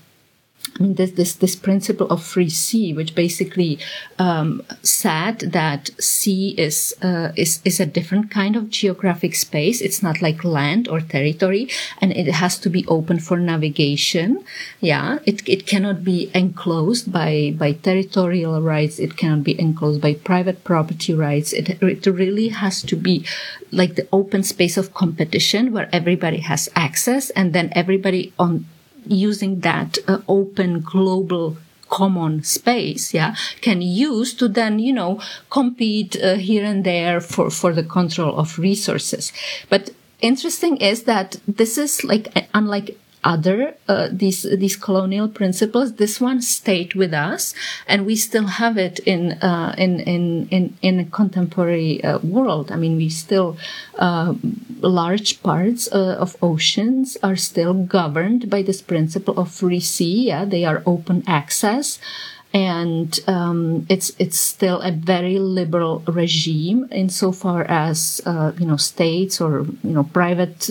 this, this, this principle of free sea, which basically um, said that sea is, uh, is, is a different kind of geographic space. It's not like land or territory, and it has to be open for navigation. Yeah, it, it cannot be enclosed by, by territorial rights. It cannot be enclosed by private property rights. It, it really has to be like the open space of competition where everybody has access and then everybody on using that uh, open global common space, yeah, can use to then, you know, compete uh, here and there for, for the control of resources. But interesting is that this is like, unlike other uh, these these colonial principles. This one stayed with us, and we still have it in uh, in in in in a contemporary uh, world. I mean, we still uh, large parts uh, of oceans are still governed by this principle of free sea. Yeah, they are open access. And um, it's it's still a very liberal regime insofar as uh, you know states or you know private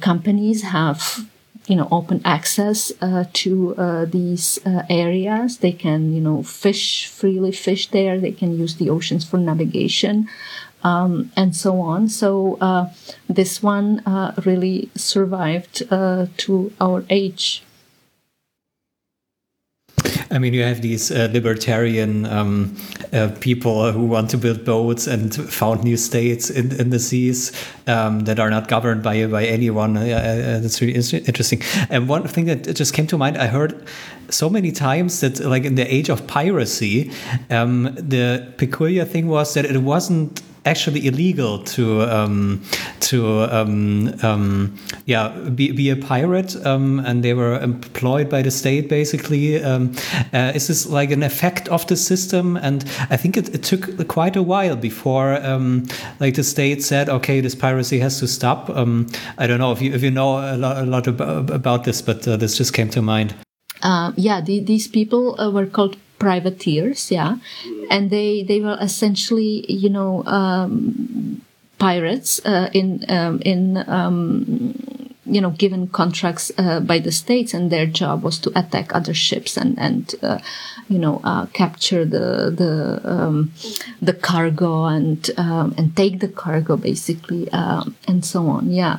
companies have you know open access uh, to uh, these uh, areas. They can you know fish freely fish there. They can use the oceans for navigation um, and so on. So uh, this one uh, really survived uh, to our age I mean, you have these uh, libertarian um, uh, people who want to build boats and found new states in, in the seas um, that are not governed by by anyone. Uh, uh that's really interesting. And one thing that just came to mind, I heard so many times that, like in the age of piracy, um, the peculiar thing was that it wasn't actually illegal to um, to um, um, yeah be, be a pirate, um, and they were employed by the state basically. Um, uh, is this like an effect of the system? And I think it, it took quite a while before like the state said, okay, this piracy has to stop. I don't know if you if you know a lot, a lot about, about this, but uh, this just came to mind. Uh, yeah, the, these people uh, were called privateers, yeah, and they they were essentially you know um, pirates uh, in um, in um, you know given contracts uh, by the states, and their job was to attack other ships and and uh, you know uh, capture the the um, the cargo and um, and take the cargo basically um, and so on. Yeah.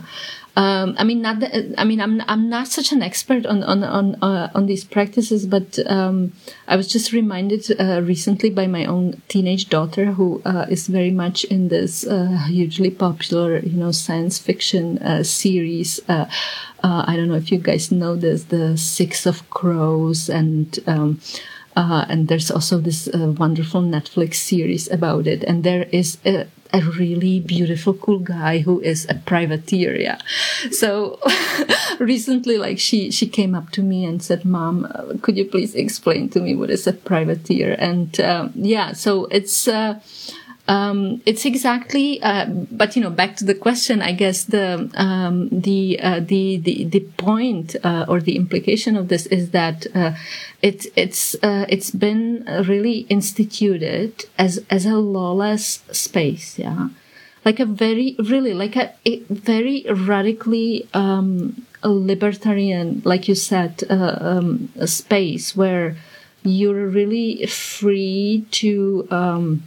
Um, I mean, not. I mean, I'm I'm not such an expert on on on uh, on these practices, but um, I was just reminded uh, recently by my own teenage daughter, who uh, is very much in this uh, hugely popular, you know, science fiction uh, series. Uh, I don't know if you guys know this, the Six of Crows, and um, and there's also this wonderful Netflix series about it, and there is a a really beautiful, cool guy who is a privateer. Yeah. So recently, like she, she came up to me and said, mom, uh, could you please explain to me what is a privateer? And, um, yeah, so it's, uh, um, it's exactly, uh, but you know, back to the question, I guess the um, the, uh, the the the point uh, or the implication of this is that uh, it, it's uh, it's been really instituted as as a lawless space, yeah, like a very really like a, a very radically um, a libertarian, like you said, uh, um, a space where you're really free to um,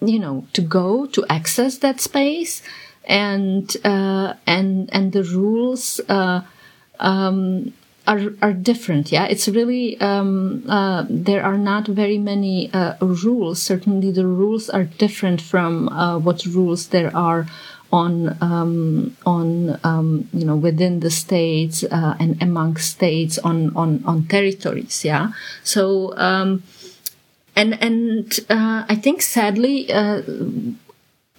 you know to go to access that space and uh, and and the rules uh, um, are are different. Yeah, it's really um, uh, there are not very many uh, rules. Certainly, the rules are different from uh, what rules there are on um, on um, you know within the states uh, and among states on on on territories. Yeah, so um, and and uh, I think sadly uh,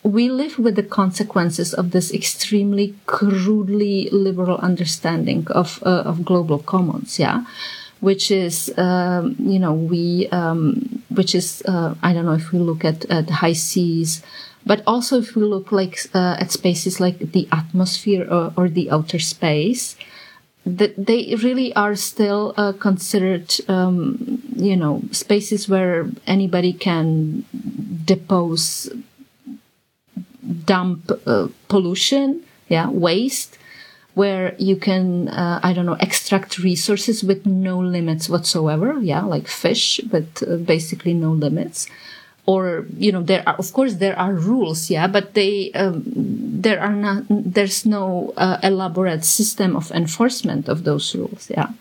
we live with the consequences of this extremely crudely liberal understanding of uh, of global commons. Yeah. Which is, um, you know, we, um, which is, uh, I don't know if we look at, at high seas, but also if we look like uh, at spaces like the atmosphere or, or the outer space, that they really are still uh, considered, um, you know, spaces where anybody can depose, dump uh, pollution, yeah, waste, where you can, uh, I don't know, extract resources with no limits whatsoever, yeah, like fish, but uh, basically no limits. Or you know there are of course there are rules yeah but they um, there are not there's no uh, elaborate system of enforcement of those rules yeah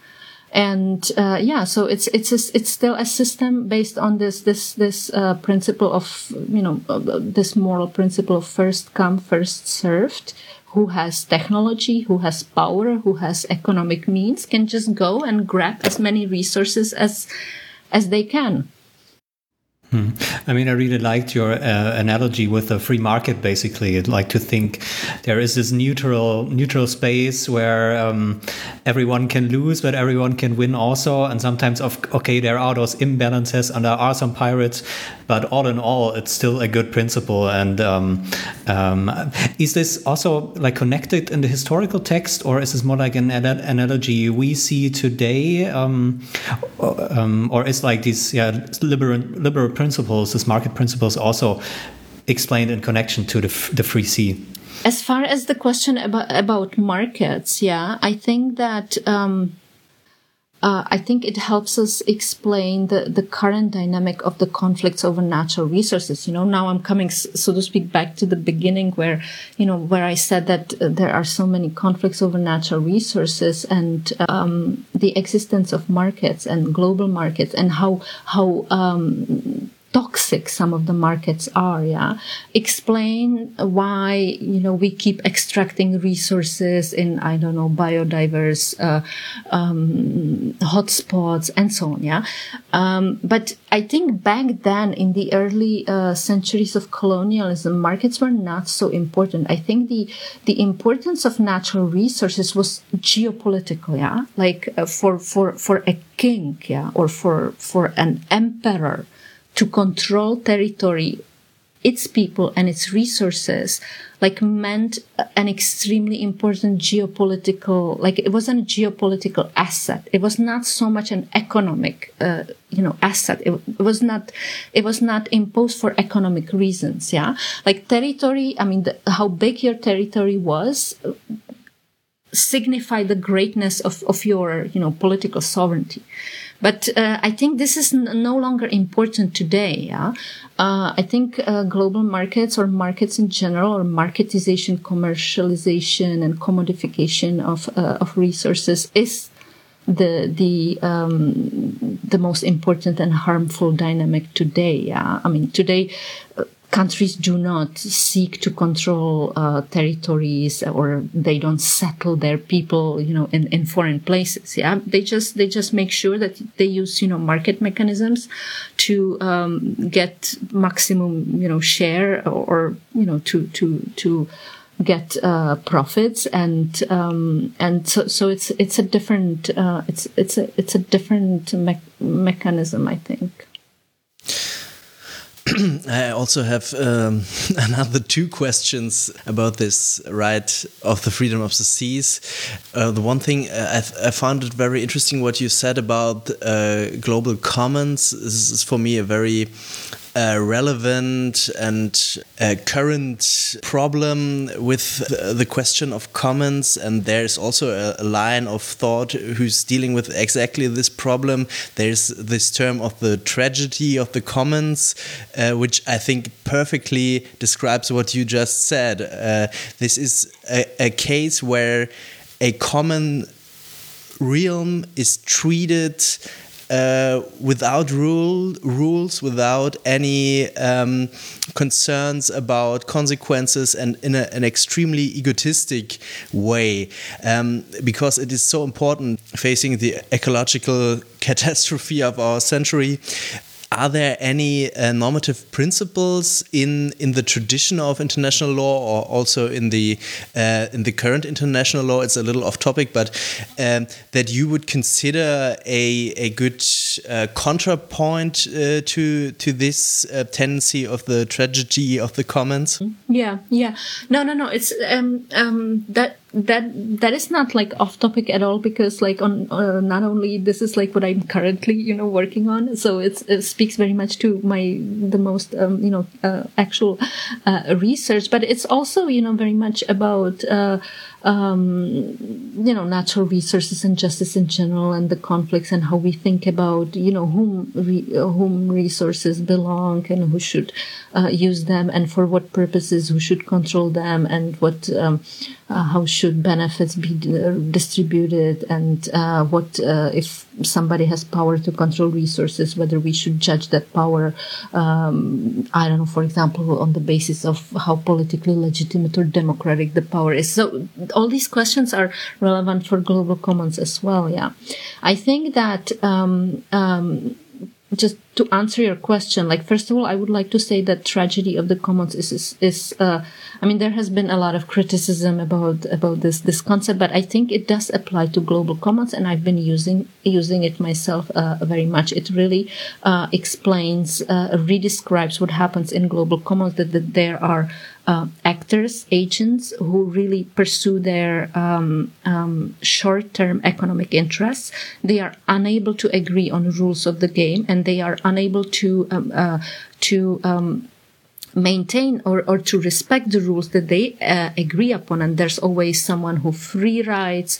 and uh, yeah so it's it's a, it's still a system based on this this this uh, principle of you know uh, this moral principle of first come first served who has technology, who has power, who has economic means can just go and grab as many resources as as they can. Hmm. I mean, I really liked your uh, analogy with the free market. Basically, I'd like to think there is this neutral neutral space where um, everyone can lose, but everyone can win also. And sometimes, of okay, there are those imbalances, and there are some pirates, but all in all, it's still a good principle. And um, um, is this also like connected in the historical text, or is this more like an analogy we see today, um, um, or is like these yeah liberal liberal principles, these market principles, also explained in connection to the the free sea? As far as the question about about markets, yeah, I think that. Um, uh, I think it helps us explain the, the current dynamic of the conflicts over natural resources. You know, now I'm coming, so to speak, back to the beginning where, you know, where I said that uh, there are so many conflicts over natural resources and um, the existence of markets and global markets and how how um, toxic some of the markets are yeah? Explain why you know we keep extracting resources in i don't know biodiverse uh, um, hotspots and so on yeah? Um, but i think back then in the early uh, centuries of colonialism markets were not so important. I think the the importance of natural resources was geopolitical yeah? Like uh, for for for a king yeah? Or for for an emperor to control territory, its people and its resources, like meant an extremely important geopolitical, like it wasn't a geopolitical asset. It was not so much an economic, uh, you know, asset. It, it, was not, it was not imposed for economic reasons. Yeah. Like territory, I mean, the, how big your territory was signified the greatness of, of your, you know, political sovereignty. But uh, I think this is no longer important today. Yeah? Uh, I think uh, global markets or markets in general or marketization, commercialization and commodification of, uh, of resources is the the um, the most important and harmful dynamic today. Yeah, I mean today uh, countries do not seek to control uh, territories or they don't settle their people you know in, in foreign places. Yeah. They just they just make sure that they use you know market mechanisms to um, get maximum you know share or, you know to to to get uh, profits. And um, and so so it's it's a different uh, it's it's a it's a different me- mechanism I think. I also have um, another two questions about this right of the freedom of the seas. Uh, the one thing uh, I, I, found it very interesting what you said about uh, global commons. This is for me a very relevant and current problem with the question of commons. And there's also a, a, line of thought who's dealing with exactly this problem. There's this term of the tragedy of the commons, uh, which I think perfectly describes what you just said. Uh, this is a, a case where a common realm is treated uh, without rule rules, without any um, concerns about consequences, and in a, an extremely egotistic way, um, because it is so important facing the ecological catastrophe of our century are there any uh, normative principles in in the tradition of international law, or also in the uh, in the current international law? It's a little off topic, but um, that you would consider a a good uh, contrapoint uh, to to this uh, tendency of the tragedy of the commons. Yeah, yeah. No, no, no. It's um, um, that that that is not like off topic at all because like on uh, not only this is like what I'm currently you know working on so it speaks very much to my the most um, you know uh, actual uh, research. But it's also you know very much about uh, um, you know, natural resources and justice in general, and the conflicts and how we think about, you know, whom re- whom resources belong and who should uh, use them, and for what purposes, who should control them, and what um, uh, how should benefits be distributed, and uh, what uh, if somebody has power to control resources, whether we should judge that power, um, I don't know, for example, on the basis of how politically legitimate or democratic the power is. So all these questions are relevant for global commons as well. Yeah, I think that um, um, just to answer your question, like first of all, I would like to say that tragedy of the commons is is, is uh, I mean, there has been a lot of criticism about about this this concept, but I think it does apply to global commons, and I've been using using it myself uh, very much. It really uh, explains, uh, redescribes what happens in global commons. That, that there are uh, actors, agents who really pursue their um, um, short-term economic interests. They are unable to agree on rules of the game, and they are unable to um, uh, to um, maintain or, or to respect the rules that they uh, agree upon. And there's always someone who free rides,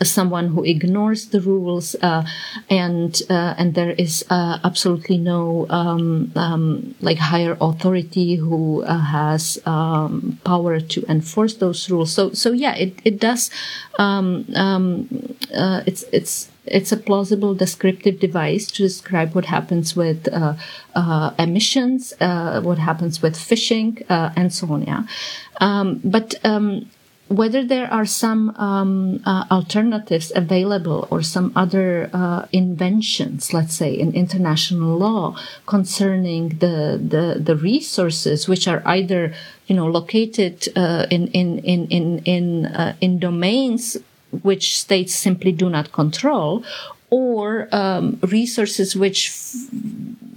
uh, someone who ignores the rules, uh, and uh, and there is uh, absolutely no um, um, like higher authority who has um, power to enforce those rules. So so yeah, it it does. Um, um, it's it's it's a plausible descriptive device to describe what happens with uh, uh, emissions, uh, what happens with fishing, uh, and so on. Yeah, um, but um, whether there are some um, uh, alternatives available or some other uh, inventions, let's say in international law concerning the the, the resources which are either you know located in in in in in in domains which states simply do not control, or um, resources which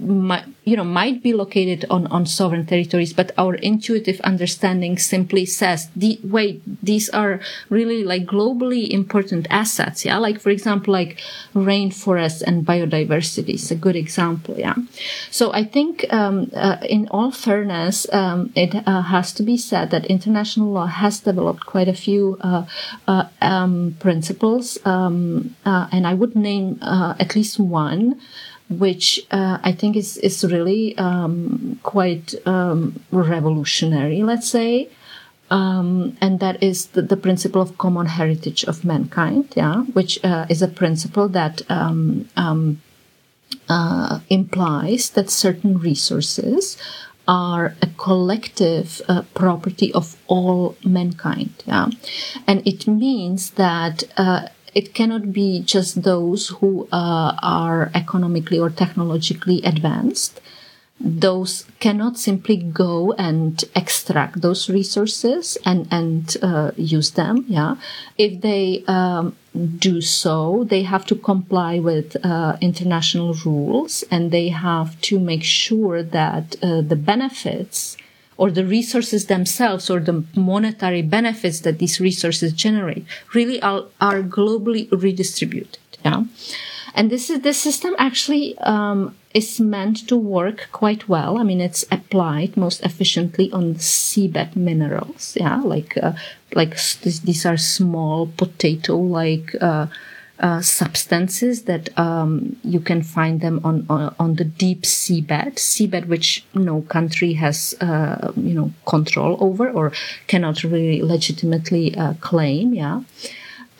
might, you know might be located on on sovereign territories but our intuitive understanding simply says the wait these are really like globally important assets yeah? Like for example like rainforests and biodiversity is a good example yeah? So i think um, uh, in all fairness um, it uh, has to be said that international law has developed quite a few uh, uh um, principles um, uh, and i would name uh, at least one which uh, I think is is really um, quite um, revolutionary, let's say. Um, and that is the, the, principle of common heritage of mankind, yeah, which uh, is a principle that um, um, uh, implies that certain resources are a collective uh, property of all mankind, yeah, and it means that uh, it cannot be just those who uh, are economically or technologically advanced. Those cannot simply go and extract those resources and and uh, use them. Yeah, if they um, do so, they have to comply with uh, international rules, and they have to make sure that uh, the benefits or the resources themselves or the monetary benefits that these resources generate really are, are globally redistributed. Yeah. And this is, this system actually, um, is meant to work quite well. I mean, it's applied most efficiently on seabed minerals. Yeah. Like, uh, like these are small potato like, uh, uh, substances that um, you can find them on, on, on the deep seabed, seabed which no country has uh, you know control over or cannot really legitimately uh, claim. Yeah.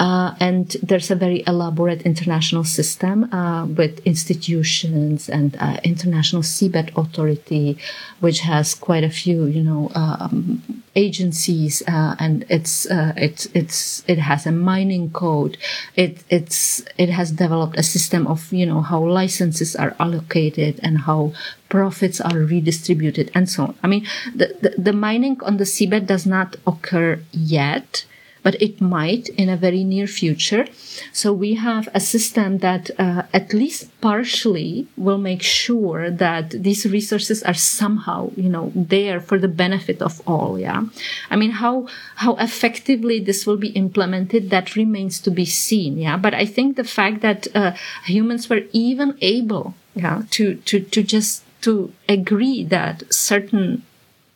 Uh, and there's a very elaborate international system uh, with institutions and uh, international seabed authority, which has quite a few, you know, um, agencies, uh, and it's uh, it's it's it has a mining code. It it's it has developed a system of you know how licenses are allocated and how profits are redistributed and so on. I mean, the, the, the mining on the seabed does not occur yet but it might in a very near future. So we have a system that uh, at least partially will make sure that these resources are somehow, you know, there for the benefit of all. Yeah. I mean, how, how effectively this will be implemented, that remains to be seen. Yeah. But I think the fact that uh, humans were even able, yeah, to, to, to just to agree that certain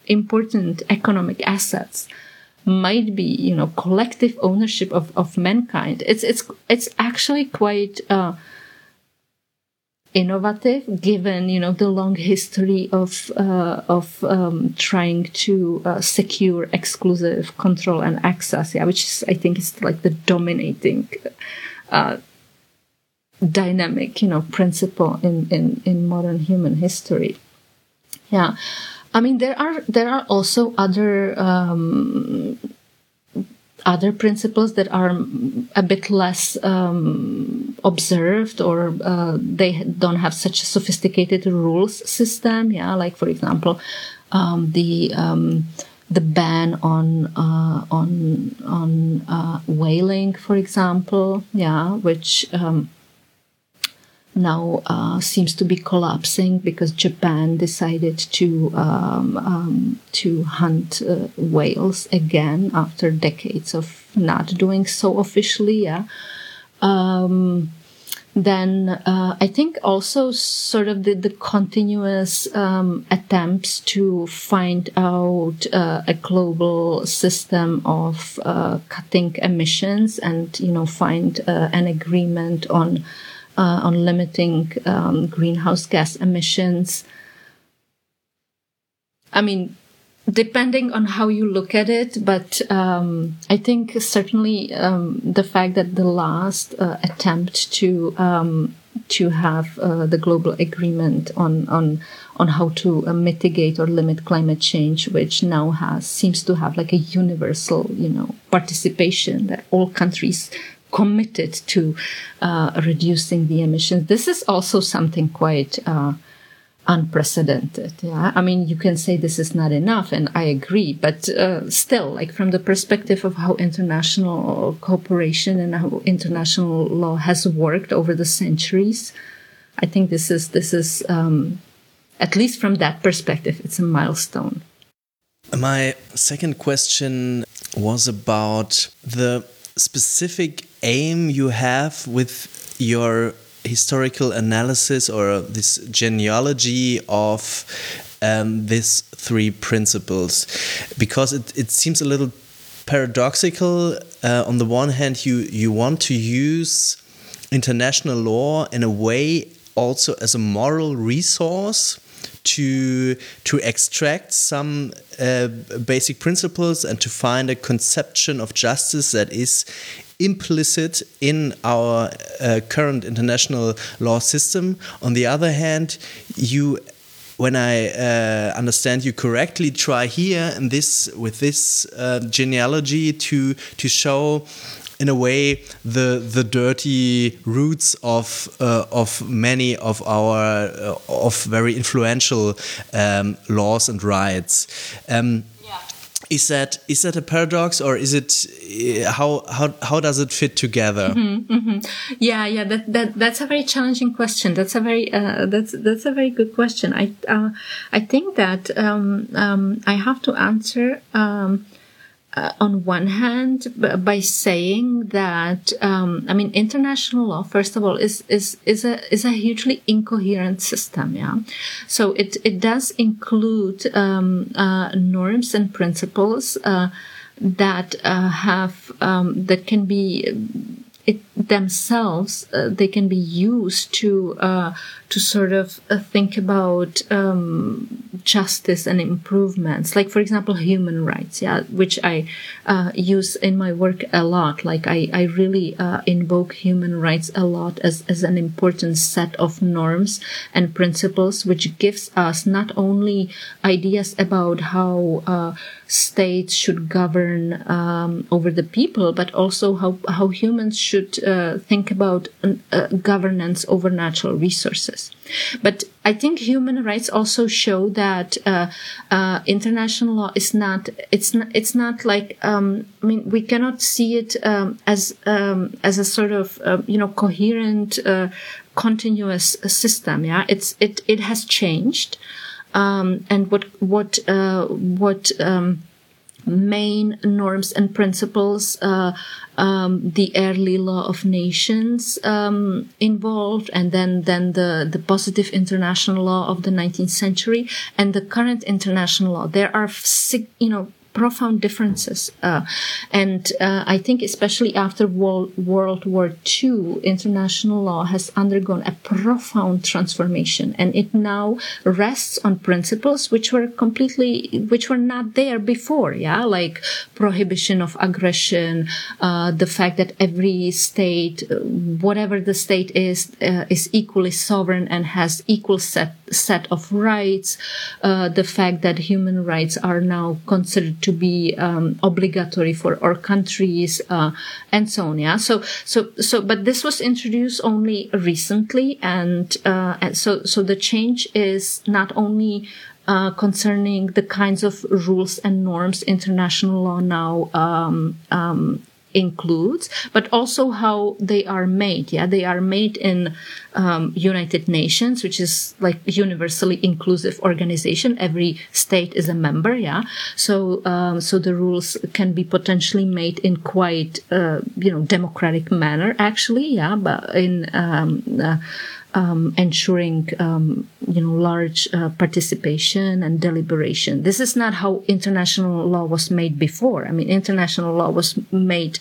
important economic assets might be, you know, collective ownership of, of mankind. It's, it's, it's actually quite, uh, innovative given you know the long history of uh, of um, trying to uh, secure exclusive control and access yeah which is i think is like the dominating uh, dynamic you know principle in in in modern human history yeah i mean there are there are also other um, other principles that are a bit less um, observed or uh, they don't have such a sophisticated rules system. Yeah, like for example, um, the um, the ban on uh, on on uh, whaling, for example. Yeah, which um, now uh, seems to be collapsing because Japan decided to um, um, to hunt uh, whales again after decades of not doing so officially. Yeah. Um, then uh, I think also sort of the, the continuous um, attempts to find out uh, a global system of uh, cutting emissions and you know find uh, an agreement on uh, on limiting um, greenhouse gas emissions. I mean, depending on how you look at it, but um, I think certainly um, the fact that the last uh, attempt to um, to have uh, the global agreement on on on how to uh, mitigate or limit climate change, which now has seems to have like a universal, you know, participation that all countries committed to uh, reducing the emissions. This is also something quite uh, unprecedented. Yeah, I mean, you can say this is not enough, and I agree, but uh, still, like from the perspective of how international cooperation and how international law has worked over the centuries, I think this is this is um, at least from that perspective, it's a milestone. My second question was about the specific aim you have with your historical analysis or this genealogy of um, these three principles? Because it, it seems a little paradoxical uh, on the one hand you you want to use international law in a way also as a moral resource to to extract some uh, basic principles and to find a conception of justice that is implicit in our uh, current international law system. On the other hand, you when I uh, understand you correctly, try here and this with this uh, genealogy to to show in a way the the dirty roots of uh, of many of our uh, of very influential um, laws and rights. Um, is that is that a paradox or is it uh, how how how does it fit together mm-hmm, mm-hmm. yeah yeah that, that that's a very challenging question that's a very uh, that's that's a very good question i uh, i think that um, um, i have to answer um, uh, on one hand by saying that um, I mean international law first of all is is is a is a hugely incoherent system yeah? So it it does include um, uh, norms and principles uh, that uh, have um, that can be it themselves uh, they can be used to uh, to sort of uh, think about um, justice and improvements. Like for example human rights yeah which i uh, use in my work a lot. Like i, I really uh, invoke human rights a lot as, as an important set of norms and principles which gives us not only ideas about how uh, states should govern um, over the people but also how, how humans should think about governance over natural resources but I think human rights also show that uh, uh, international law is not. It's not. It's not like. Um, I mean, we cannot see it um, as um, as a sort of uh, you know coherent, uh, continuous system. Yeah, it's it it has changed, um, and what what uh, what um, main norms and principles uh, um, the early law of nations um, involved, and then then the the positive international law of the 19th century and the current international law. There are you know profound differences. Uh, and uh, I think, especially after World, World War II, international law has undergone a profound transformation, and it now rests on principles which were completely, which were not there before. Yeah, like prohibition of aggression, uh, the fact that every state, uh, whatever the state is, uh, is equally sovereign and has equal set set of rights. Uh, the fact that human rights are now considered to be um, obligatory for our countries, uh, and so on. Yeah. So, so, so, but this was introduced only recently, and, uh, and so, so the change is not only uh, concerning the kinds of rules and norms international law now um, um, includes, but also how they are made. Yeah, they are made in um, United Nations, which is like universally inclusive organization. Every state is a member. Yeah, so um, so the rules can be potentially made in quite uh, you know democratic manner. Actually, yeah, but in um, uh, um, ensuring um, you know large uh, participation and deliberation. This is not how international law was made before. I mean, international law was made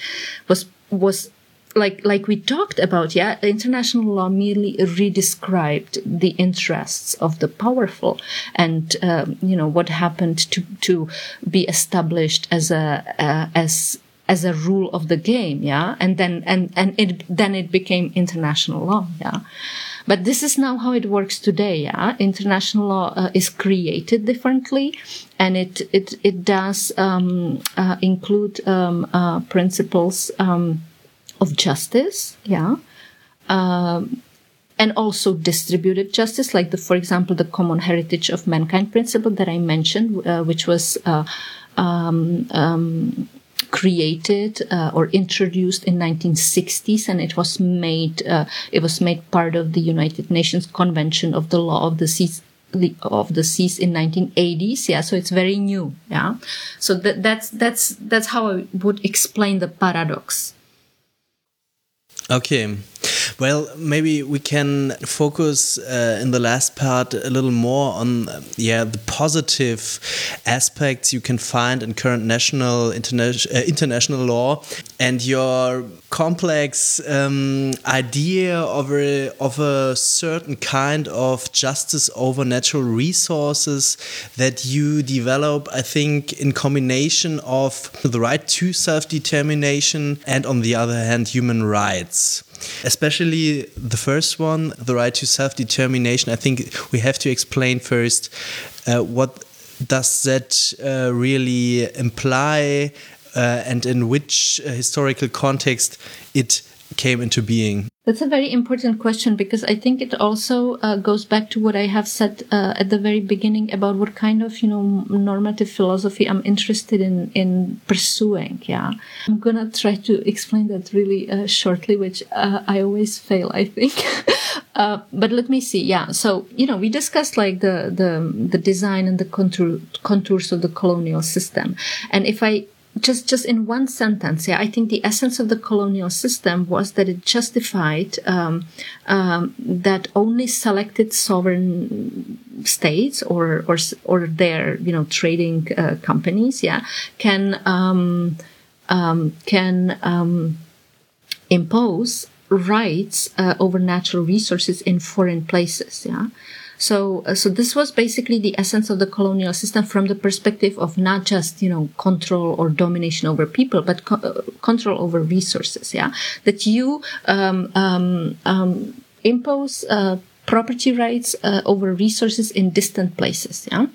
was was like like we talked about. Yeah, international law merely redescribed the interests of the powerful, and um, you know what happened to to be established as a uh, as as a rule of the game yeah and then and and it then it became international law yeah but this is now how it works today. Yeah? International law uh, is created differently, and it it it does um, uh, include um, uh, principles um, of justice. Yeah. Um, and also distributed justice, like the, for example, the common heritage of mankind principle that I mentioned, uh, which was uh, um, um, created uh, or introduced in 1960s and it was made uh, it was made part of the United Nations Convention of the Law of the Seas of the seas in 1980s yeah so it's very new yeah. So that, that's that's that's how i would explain the paradox. Okay well, maybe we can focus uh, in the last part a little more on yeah the positive aspects you can find in current national interna uh, international law and your complex um, idea of a of a certain kind of justice over natural resources that you develop. I think in combination of the right to self determination and on the other hand human rights especially the first one, the right to self determination. I think we have to explain first uh, what does that uh, really imply uh, and in which uh, historical context it came into being? That's a very important question because I think it also uh, goes back to what I have said uh, at the very beginning about what kind of you know normative philosophy I'm interested in in pursuing. Yeah, I'm gonna try to explain that really uh, shortly, which uh, I always fail. I think. Uh, but let me see. Yeah, so you know we discussed like the the the design and the contour, contours of the colonial system, and if I just just in one sentence yeah i think the essence of the colonial system was that it justified um, um, that only selected sovereign states or or or their you know trading uh, companies yeah can um, um can um, impose rights uh, over natural resources in foreign places yeah so, uh, so this was basically the essence of the colonial system from the perspective of not just, you know, control or domination over people, but co- uh, control over resources. Yeah. That you, um, um, um, impose, uh, property rights, uh, over resources in distant places. Yeah.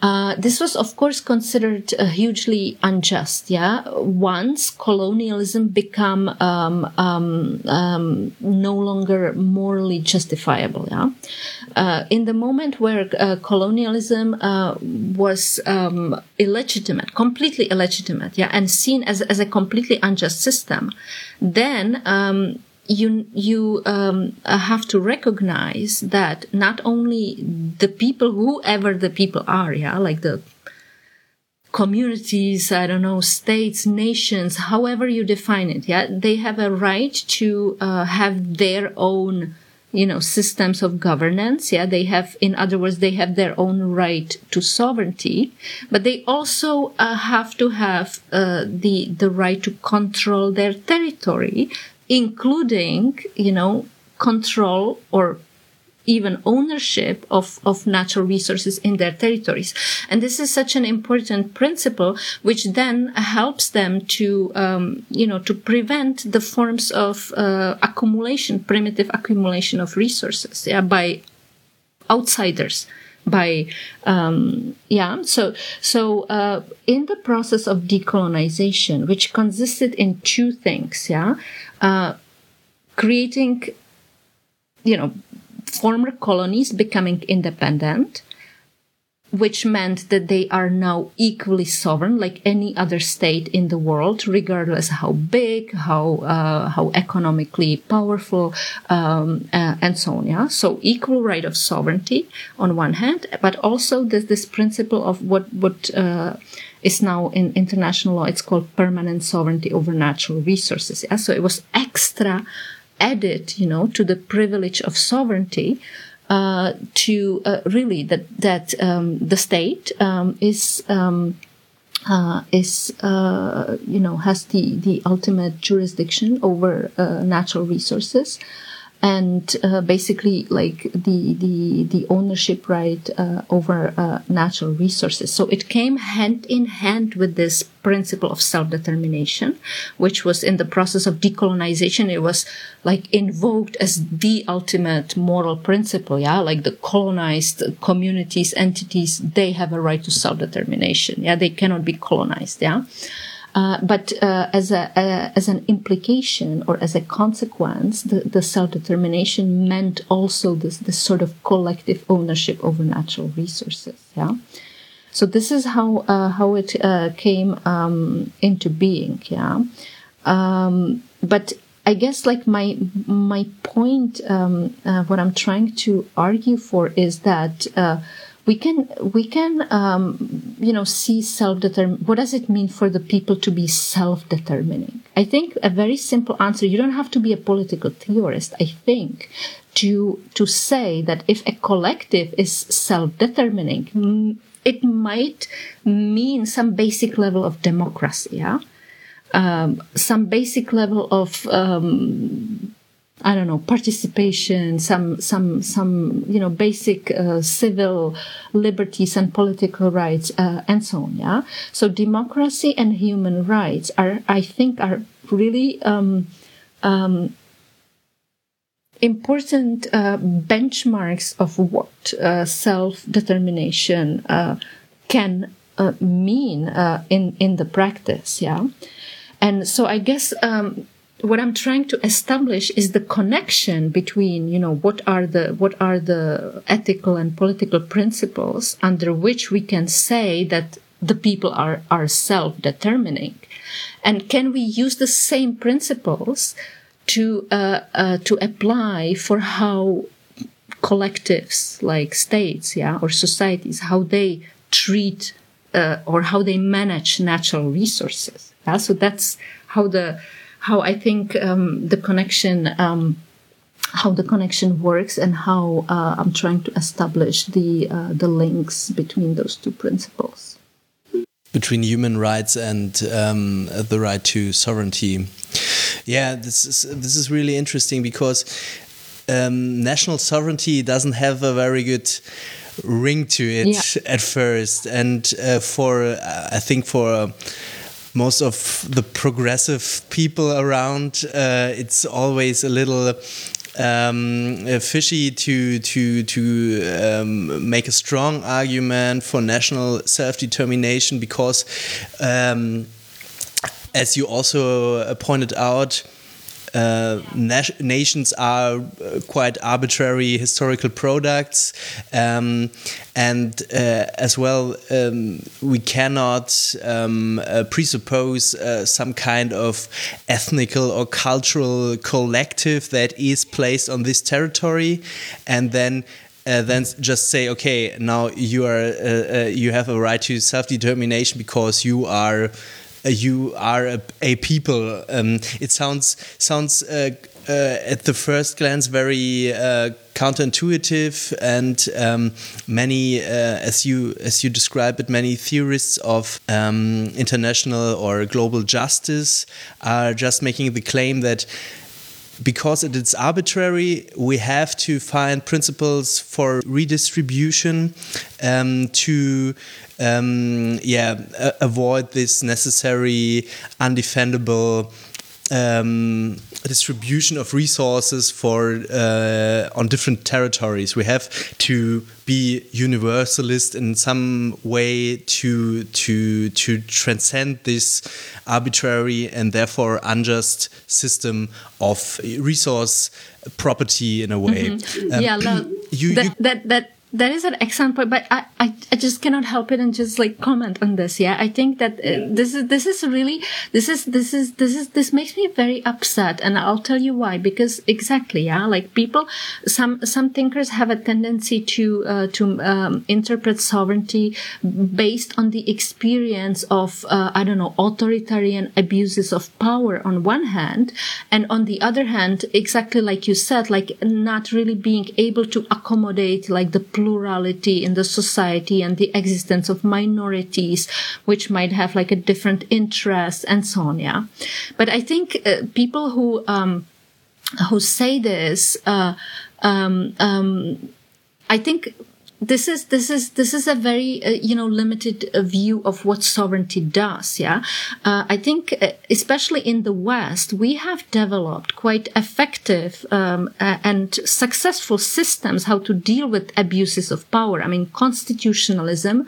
Uh, this was, of course, considered uh, hugely unjust. Yeah, once colonialism become um, um, um, no longer morally justifiable. Yeah, uh, in the moment where uh, colonialism uh, was um, illegitimate, completely illegitimate. Yeah, and seen as as a completely unjust system, then um, you you um, have to recognize that not only the people, whoever the people are, yeah, like the communities, I don't know, states, nations, however you define it, yeah, they have a right to uh, have their own you know systems of governance yeah they have in other words they have their own right to sovereignty but they also uh, have to have uh, the the right to control their territory including you know control or even ownership of, of natural resources in their territories. And this is such an important principle, which then helps them to, um, you know, to prevent the forms of uh, accumulation, primitive accumulation of resources, yeah, by outsiders by um, yeah. So so uh, in the process of decolonization which consisted in two things yeah uh, creating you know former colonies becoming independent, which meant that they are now equally sovereign, like any other state in the world, regardless how big, how uh, how economically powerful, um, uh, and so on. Yeah, so equal right of sovereignty on one hand, but also this this principle of what what. Uh, is now in international law. It's called permanent sovereignty over natural resources. Yeah? So it was extra added, you know, to the privilege of sovereignty, uh, to uh, really that that um, the state um, is. Um, uh, is uh, you know has the the ultimate jurisdiction over uh, natural resources, and uh, basically like the the the ownership right uh, over uh, natural resources. So it came hand in hand with this principle of self determination, which was in the process of decolonization. It was like invoked as the ultimate moral principle. Yeah, like the colonized communities, entities, they have a right to self determination. Yeah, they cannot be colonized. Yeah. Uh, but uh, as a uh, as an implication or as a consequence, the, the self determination meant also this this sort of collective ownership over natural resources. Yeah. So this is how uh, how it came um, into being. Yeah. Um, but I guess like my my point, um, what I'm trying to argue for is that we can we can um, you know see self determine what does it mean for the people to be self determining i think a very simple answer you don't have to be a political theorist i think to to say that if a collective is self determining it might mean some basic level of democracy yeah? Um, some basic level of um, I don't know, participation, some, some, some, you know, basic uh, civil liberties and political rights, uh, and so on. Yeah. So democracy and human rights are, I think, are really um, um, important uh, benchmarks of what uh, self determination uh, can uh, mean in in the practice. Yeah. And so I guess. Um, what I'm trying to establish is the connection between, you know, what are the, what are the ethical and political principles under which we can say that the people are, are self-determining. And can we use the same principles to, uh, uh, to apply for how collectives like states, yeah, or societies, how they treat, uh, or how they manage natural resources. Yeah? So that's how the, how I think um, the connection, um, how the connection works, and how uh, I'm trying to establish the uh, the links between those two principles. Between human rights and um, the right to sovereignty, yeah, this is this is really interesting because um, national sovereignty doesn't have a very good ring to it yeah. at first, and uh, for I think for most of the progressive people around, uh, it's always a little um, fishy to to to um, make a strong argument for national self determination because, um, as you also pointed out uh, nations are uh, quite arbitrary historical products, um, and uh, as well, um, we cannot um, presuppose some kind of ethnical or cultural collective that is placed on this territory, and then. Uh, then just say, okay, now you are uh, uh, you have a right to self determination because you are you are a, a people. Um, it sounds sounds uh, uh, at the first glance very uh, counterintuitive, and um, many, as you as you describe it, many theorists of um, international or global justice are just making the claim that because it is arbitrary, we have to find principles for redistribution um, to um, yeah avoid this necessary undefendable um, distribution of resources for uh, on different territories. We have to be universalist in some way to to to transcend this arbitrary and therefore unjust system of resource property in a way. Mm -hmm. um, yeah, you, that, you, that that that is an excellent point, but I, I, I, just cannot help it and just like comment on this. Yeah, I think that uh, this is this is really this is this is this is this makes me very upset, and I'll tell you why. Because exactly, yeah, like people, some some thinkers have a tendency to uh, to um, interpret sovereignty based on the experience of uh, I don't know authoritarian abuses of power on one hand, and on the other hand, exactly like you said, like not really being able to accommodate like the plurality in the society and the existence of minorities, which might have like a different interest and so on. Yeah. But I think uh, people who, um, who say this, uh, um, um, I think this is this is this is a very uh, you know limited uh, view of what sovereignty does yeah? Uh, i think uh, especially in the west we have developed quite effective um, and successful systems how to deal with abuses of power. I mean constitutionalism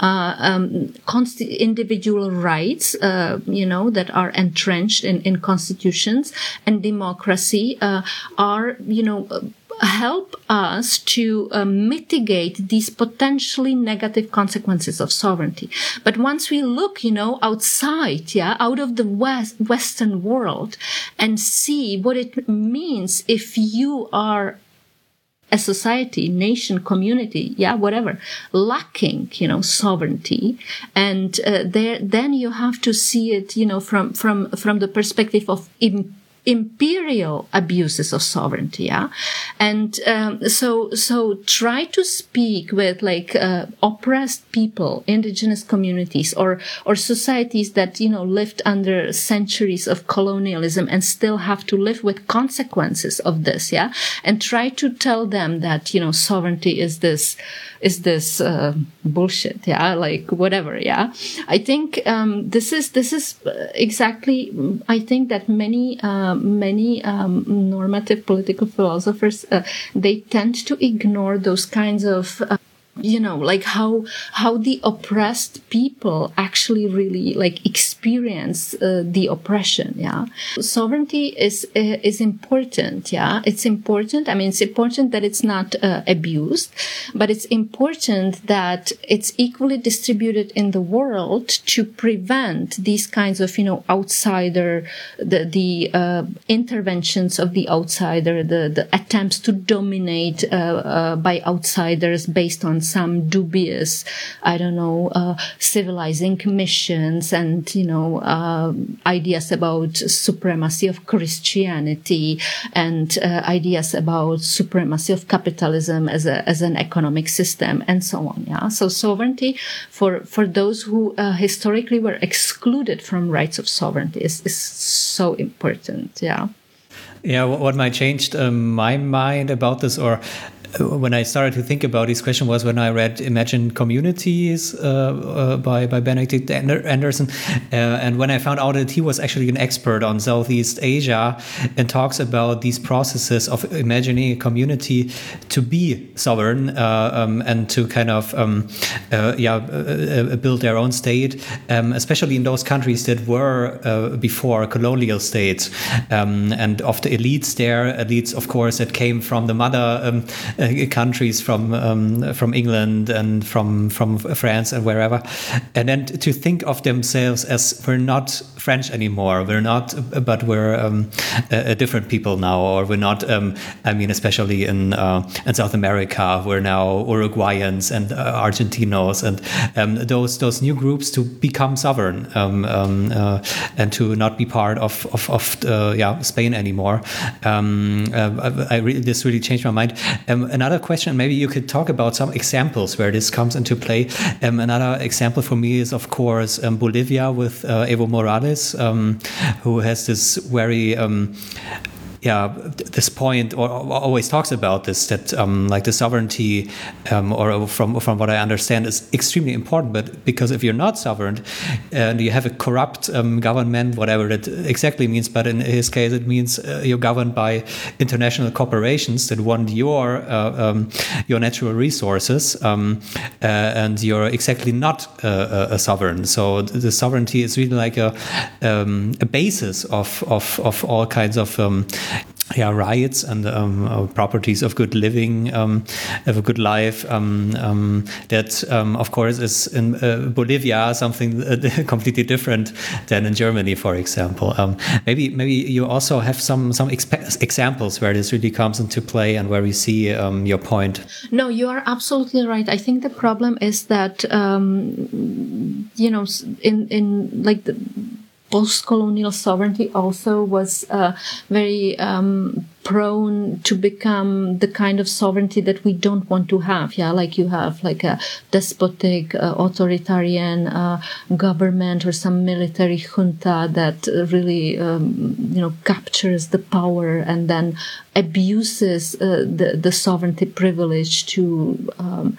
uh, um, consti- individual rights uh, you know that are entrenched in, in constitutions and democracy are you know help us to uh, mitigate these potentially negative consequences of sovereignty. But once we look, you know, outside, yeah, out of the West, Western world and see what it means if you are a society, nation, community, yeah, whatever, lacking, you know, sovereignty, and uh, there, then you have to see it, you know, from from from the perspective of Im- imperial abuses of sovereignty yeah? And um, so so try to speak with like uh, oppressed people indigenous communities or or societies that you know lived under centuries of colonialism and still have to live with consequences of this yeah? And try to tell them that you know sovereignty is this is this uh, bullshit yeah? Like whatever yeah? I think um, this is this is exactly i think that many uh, many um, normative political philosophers uh, they tend to ignore those kinds of uh, you know like how how the oppressed people actually really like experience uh, the oppression yeah? Sovereignty is uh, is important yeah? It's important i mean it's important that it's not uh, abused but it's important that it's equally distributed in the world to prevent these kinds of you know outsider the the uh, interventions of the outsider the the attempts to dominate uh, by outsiders based on some dubious, I don't know, uh, civilizing missions and, you know, uh, ideas about supremacy of Christianity and uh, ideas about supremacy of capitalism as a, as an economic system and so on. Yeah. So sovereignty for, for those who uh, historically were excluded from rights of sovereignty is, is so important. Yeah. Yeah, what might changed um, my mind about this, or when I started to think about this question was when I read Imagine Communities uh, uh, by, by Benedict Anderson. Uh, and when I found out that he was actually an expert on Southeast Asia and talks about these processes of imagining a community to be sovereign uh, um, and to kind of um, uh, yeah, uh, build their own state, um, especially in those countries that were before colonial states um, and of the elites there, elites, of course, that came from the mother um, countries from um, from England and from from France and wherever, and then to think of themselves as we're not French anymore, we're not, but we're um, a, different people now, or we're not. Um, I mean, especially in uh, in South America, we're now Uruguayans and uh, Argentinos and um, those those new groups to become sovereign um, um, uh, and to not be part of of, of uh, yeah Spain anymore. Um, uh, I, I really, this really changed my mind. Um, another question, maybe you could talk about some examples where this comes into play. Um, another example for me is of course Bolivia with uh, Evo Morales, who has this very yeah, this point or, or, always talks about this that um, like the sovereignty, um, or from from what I understand, is extremely important. But because if you're not sovereign and you have a corrupt um, government, whatever that exactly means, but in his case, it means uh, you're governed by international corporations that want your uh, um, your natural resources, um, uh, and you're exactly not uh, a sovereign. So the sovereignty is really like a um, a basis of of of all kinds of yeah, rights and um, uh, properties of good living, um, of a good life. Um, um that, um, of course, is in uh, Bolivia something uh, completely different than in Germany, for example. Um, maybe, maybe you also have some some examples where this really comes into play and where we see your point. No, you are absolutely right. I think the problem is that you know, in in like the post-colonial sovereignty also was uh, very um, prone to become the kind of sovereignty that we don't want to have. Yeah like you have like a despotic uh, authoritarian uh, government or some military junta that really um, you know captures the power and then abuses uh, the the sovereignty privilege to um,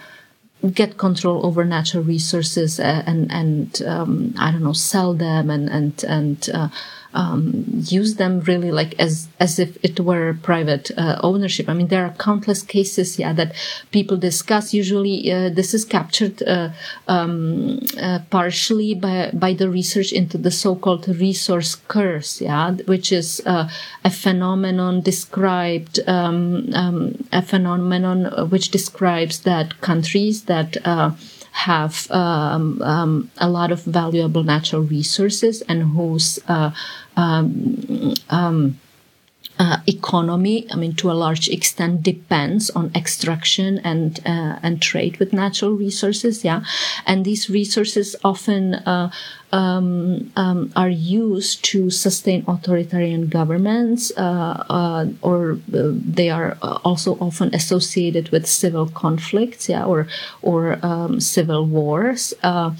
get control over natural resources uh, and and um, I don't know sell them and and and uh, um, use them really like as as if it were private uh, ownership. I mean, there are countless cases, yeah, that people discuss. Usually, uh, this is captured uh, um, uh, partially by by the research into the so-called resource curse, yeah, which is uh, a phenomenon described um, um a phenomenon which describes that countries that uh, have um, um, a lot of valuable natural resources and whose uh, um, um uh, economy, I mean, to a large extent, depends on extraction and uh, and trade with natural resources. Yeah, and these resources often uh, um, um, are used to sustain authoritarian governments, uh, uh, or uh, they are also often associated with civil conflicts, yeah, or or um, civil wars, uh,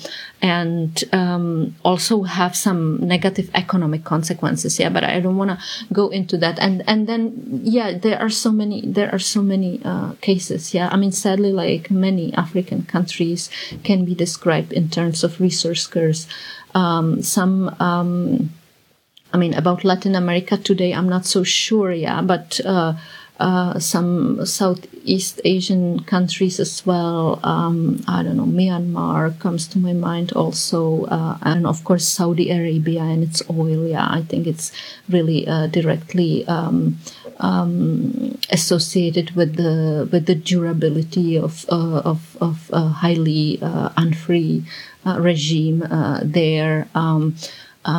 and um, also have some negative economic consequences. Yeah, but I don't want to go into that. And and then yeah, there are so many there are so many uh, cases. Yeah, I mean, sadly, like many African countries can be described in terms of resource curse um, some um, I mean about Latin America today I'm not so sure yeah but uh, uh, some Southeast Asian countries as well. Um, I don't know, Myanmar comes to my mind also, uh, and of course Saudi Arabia and its oil. Yeah, I think it's really uh, directly um, um, associated with the with the durability of uh, of, of a highly uh, unfree regime there. Um,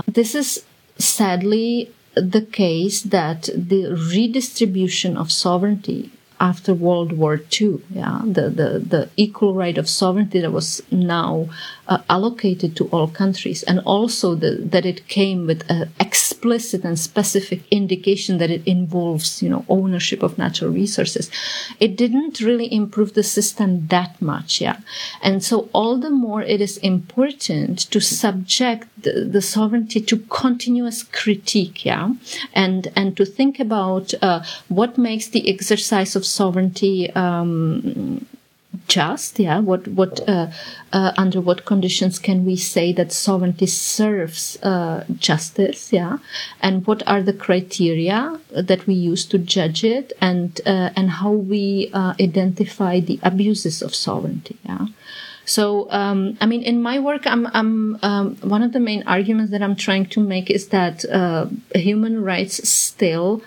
this is sadly the case that the redistribution of sovereignty after World War II, yeah, the, the, the equal right of sovereignty that was now uh, allocated to all countries, and also the, that it came with an explicit and specific indication that it involves, you know, ownership of natural resources. It didn't really improve the system that much, yeah. And so all the more it is important to subject the, the sovereignty to continuous critique, yeah, and and to think about uh, what makes the exercise of sovereignty um, just yeah what what uh, uh, under what conditions can we say that sovereignty serves uh, justice yeah? And what are the criteria that we use to judge it and uh, and how we uh, identify the abuses of sovereignty yeah? So, um, I mean, in my work, I'm, I'm um, one of the main arguments that I'm trying to make is that uh, human rights still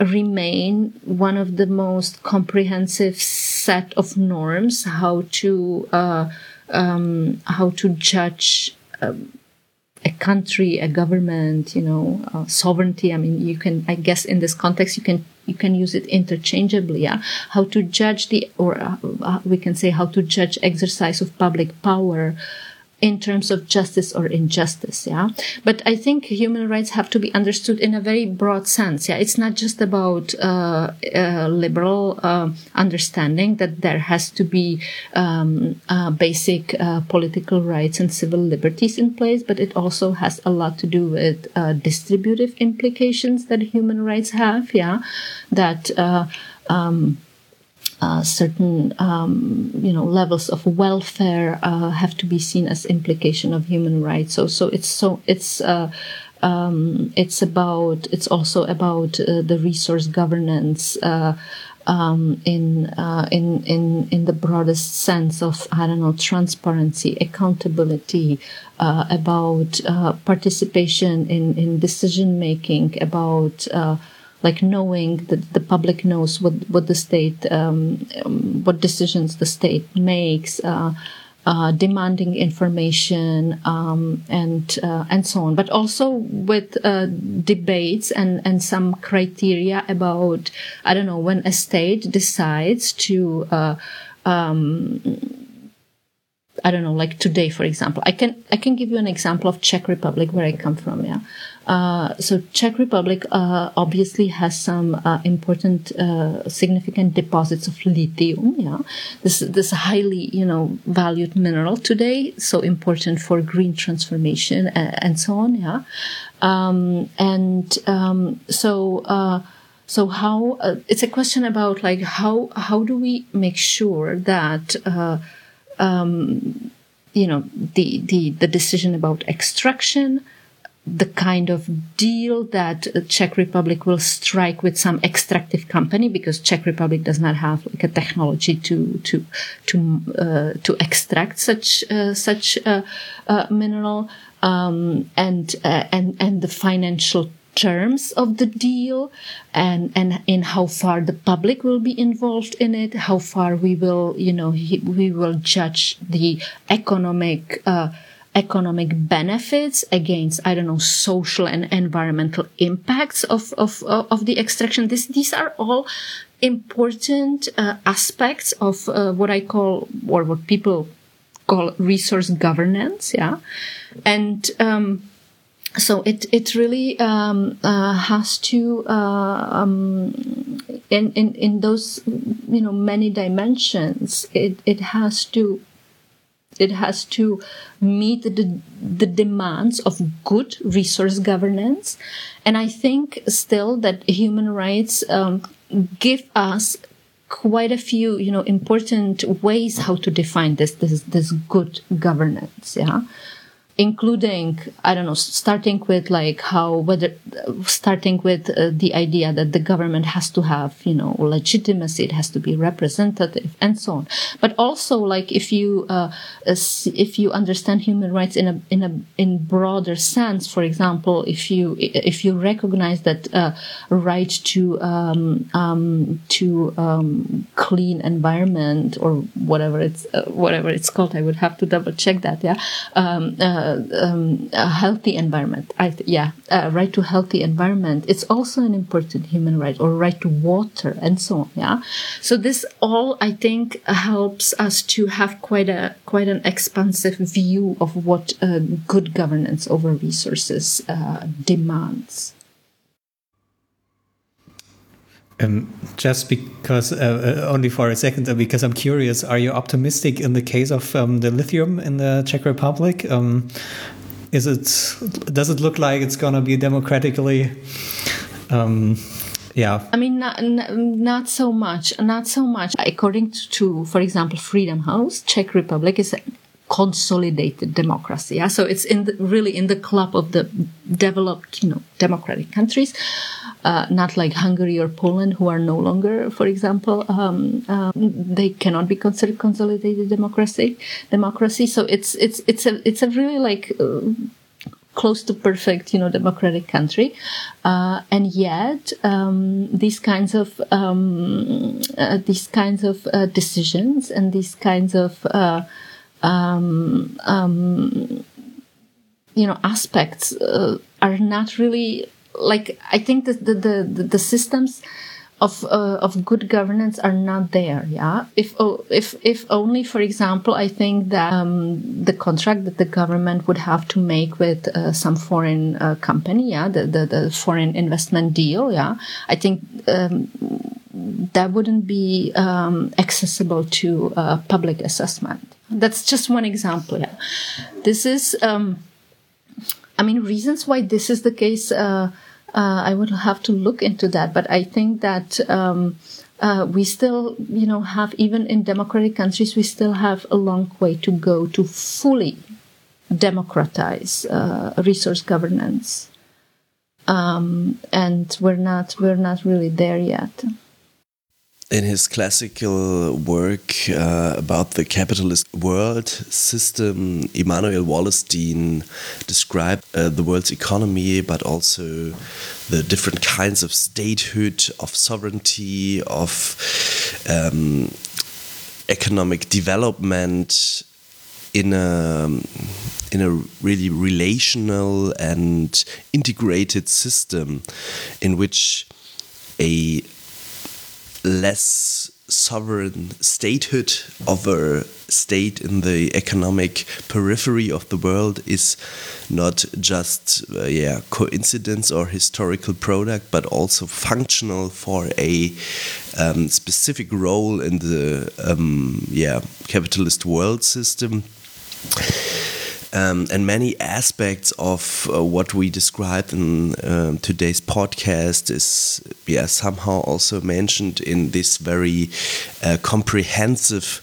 remain one of the most comprehensive set of norms how to uh, um, how to judge um, a country, a government, you know, uh, sovereignty. I mean, you can, I guess, in this context, you can you can use it interchangeably. Yeah, how to judge the, or uh, we can say how to judge exercise of public power in terms of justice or injustice. Yeah. But I think human rights have to be understood in a very broad sense. Yeah. It's not just about, uh, uh, liberal, uh, understanding that there has to be, um, uh, basic, uh, political rights and civil liberties in place, but it also has a lot to do with, uh, distributive implications that human rights have. Yeah. That, um, uh, certain um, you know levels of welfare uh, have to be seen as implication of human rights. So so it's so it's. Uh, um, it's about. It's also about uh, the resource governance uh, um, in in in in the broadest sense of I don't know transparency, accountability, about participation in in decision making, about like knowing that the public knows what what the state um, um, what decisions the state makes uh, uh, demanding information um, and uh, and so on, but also with uh, debates and and some criteria about I don't know when a state decides to. Uh, um, I don't know, like today, for example, I can I can give you an example of Czech Republic where I come from. Yeah, so Czech Republic uh, obviously has some uh, important, uh, significant deposits of lithium. Yeah, this this highly you know valued mineral today, so important for green transformation and, and so on. Yeah, um, and um, so uh, so how it's a question about like how how do we make sure that um, you know the the the decision about extraction the kind of deal that Czech Republic will strike with some extractive company because Czech Republic does not have like a technology to to to uh, to extract such uh, such uh, uh mineral. Um, and uh, and and the financial terms of the deal and and in how far the public will be involved in it how far we will you know we will judge the economic uh, economic benefits against i don't know social and environmental impacts of of of the extraction. This these are all important uh, aspects of uh, what i call or what people call resource governance yeah? And um, so it it really um, uh, has to uh, um, in, in in those you know many dimensions it it has to it has to meet the, the demands of good resource governance. And I think still that human rights um, give us quite a few, you know, important ways how to define this, this, this good governance. Yeah including i don't know starting with like how whether starting with uh, the idea that the government has to have you know legitimacy it has to be representative and so on. But also like if you uh, if you understand human rights in a in a in broader sense for example if you if you recognize that uh, right to um, um, to um, clean environment or whatever it's uh, whatever it's called i would have to double check that yeah uh, um, a healthy environment. I th- yeah, uh, right to healthy environment. It's also an important human right, or right to water, and so on. Yeah. So this all, I think, helps us to have quite a quite an expansive view of what uh, good governance over resources uh, demands. Um, just because, uh, uh, only for a second, uh, because I'm curious, are you optimistic in the case of um, the lithium in the Czech Republic? Um, is it? Does it look like it's going to be democratically? Um, yeah. I mean, not, not so much. Not so much. According to, for example, Freedom House, Czech Republic is a consolidated democracy. Yeah? So it's in the, really in the club of the developed, you know, democratic countries, uh, not like Hungary or Poland, who are no longer, for example, um, um, they cannot be considered consolidated democracy. Democracy. So it's it's it's a it's a really like. Uh, close to perfect, you know, democratic country, uh, and yet um, these kinds of um, uh, these kinds of uh, decisions and these kinds of uh, um, um, you know aspects are not really like I think the the, the, the systems of uh, of good governance are not there. Yeah, if oh, if if only, for example, I think that um, the contract that the government would have to make with uh, some foreign uh, company, yeah, the, the, the foreign investment deal, yeah, I think um, that wouldn't be um, accessible to uh, public assessment. That's just one example. Yeah, this is. Um, I mean, reasons why this is the case. Uh, uh, I would have to look into that. But I think that um, uh, we still, you know, have even in democratic countries, we still have a long way to go to fully democratize uh, resource governance, um, and we're not we're not really there yet in his classical work uh, about the capitalist world system, Immanuel Wallerstein described uh, the world's economy, but also the different kinds of statehood, of sovereignty, of um, economic development in a in a really relational and integrated system in which a less sovereign statehood of a state in the economic periphery of the world is not just uh, yeah coincidence or historical product but also functional for a um, specific role in the um, yeah capitalist world system um, and many aspects of uh, what we described in um, today's podcast is yeah somehow also mentioned in this very uh, comprehensive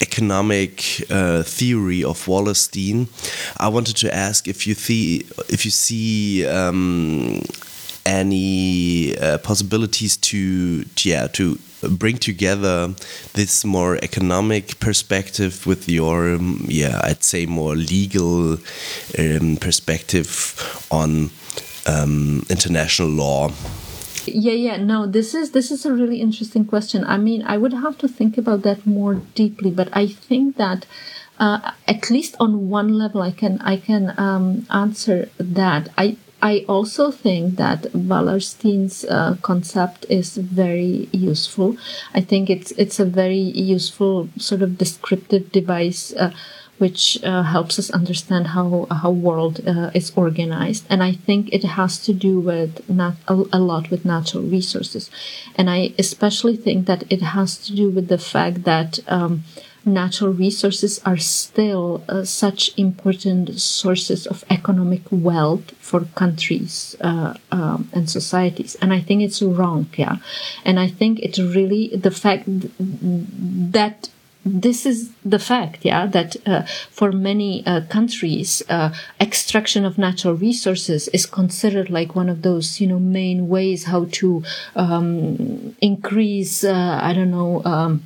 economic uh, theory of Wallerstein. I wanted to ask if you see if you see um, any uh, possibilities to, yeah to bring together this more economic perspective with your um, yeah I'd say more legal um, perspective on um, international law. Yeah yeah. No this is this is a really interesting question. I mean i would have to think about that more deeply but i think that uh, at least on one level i can i can um, answer that. I I also think that Wallerstein's uh, concept is very useful. I think it's it's a very useful sort of descriptive device. Uh, which uh, helps us understand how how world uh, is organized and i think it has to do with not a, a, lot with natural resources and i especially think that it has to do with the fact that um, natural resources are still uh, such important sources of economic wealth for countries uh, um, and societies. And I think it's wrong, yeah. And I think it's really the fact that this is the fact, yeah, that uh, for many uh, countries, uh, extraction of natural resources is considered like one of those, you know, main ways how to um, increase, uh, I don't know, um,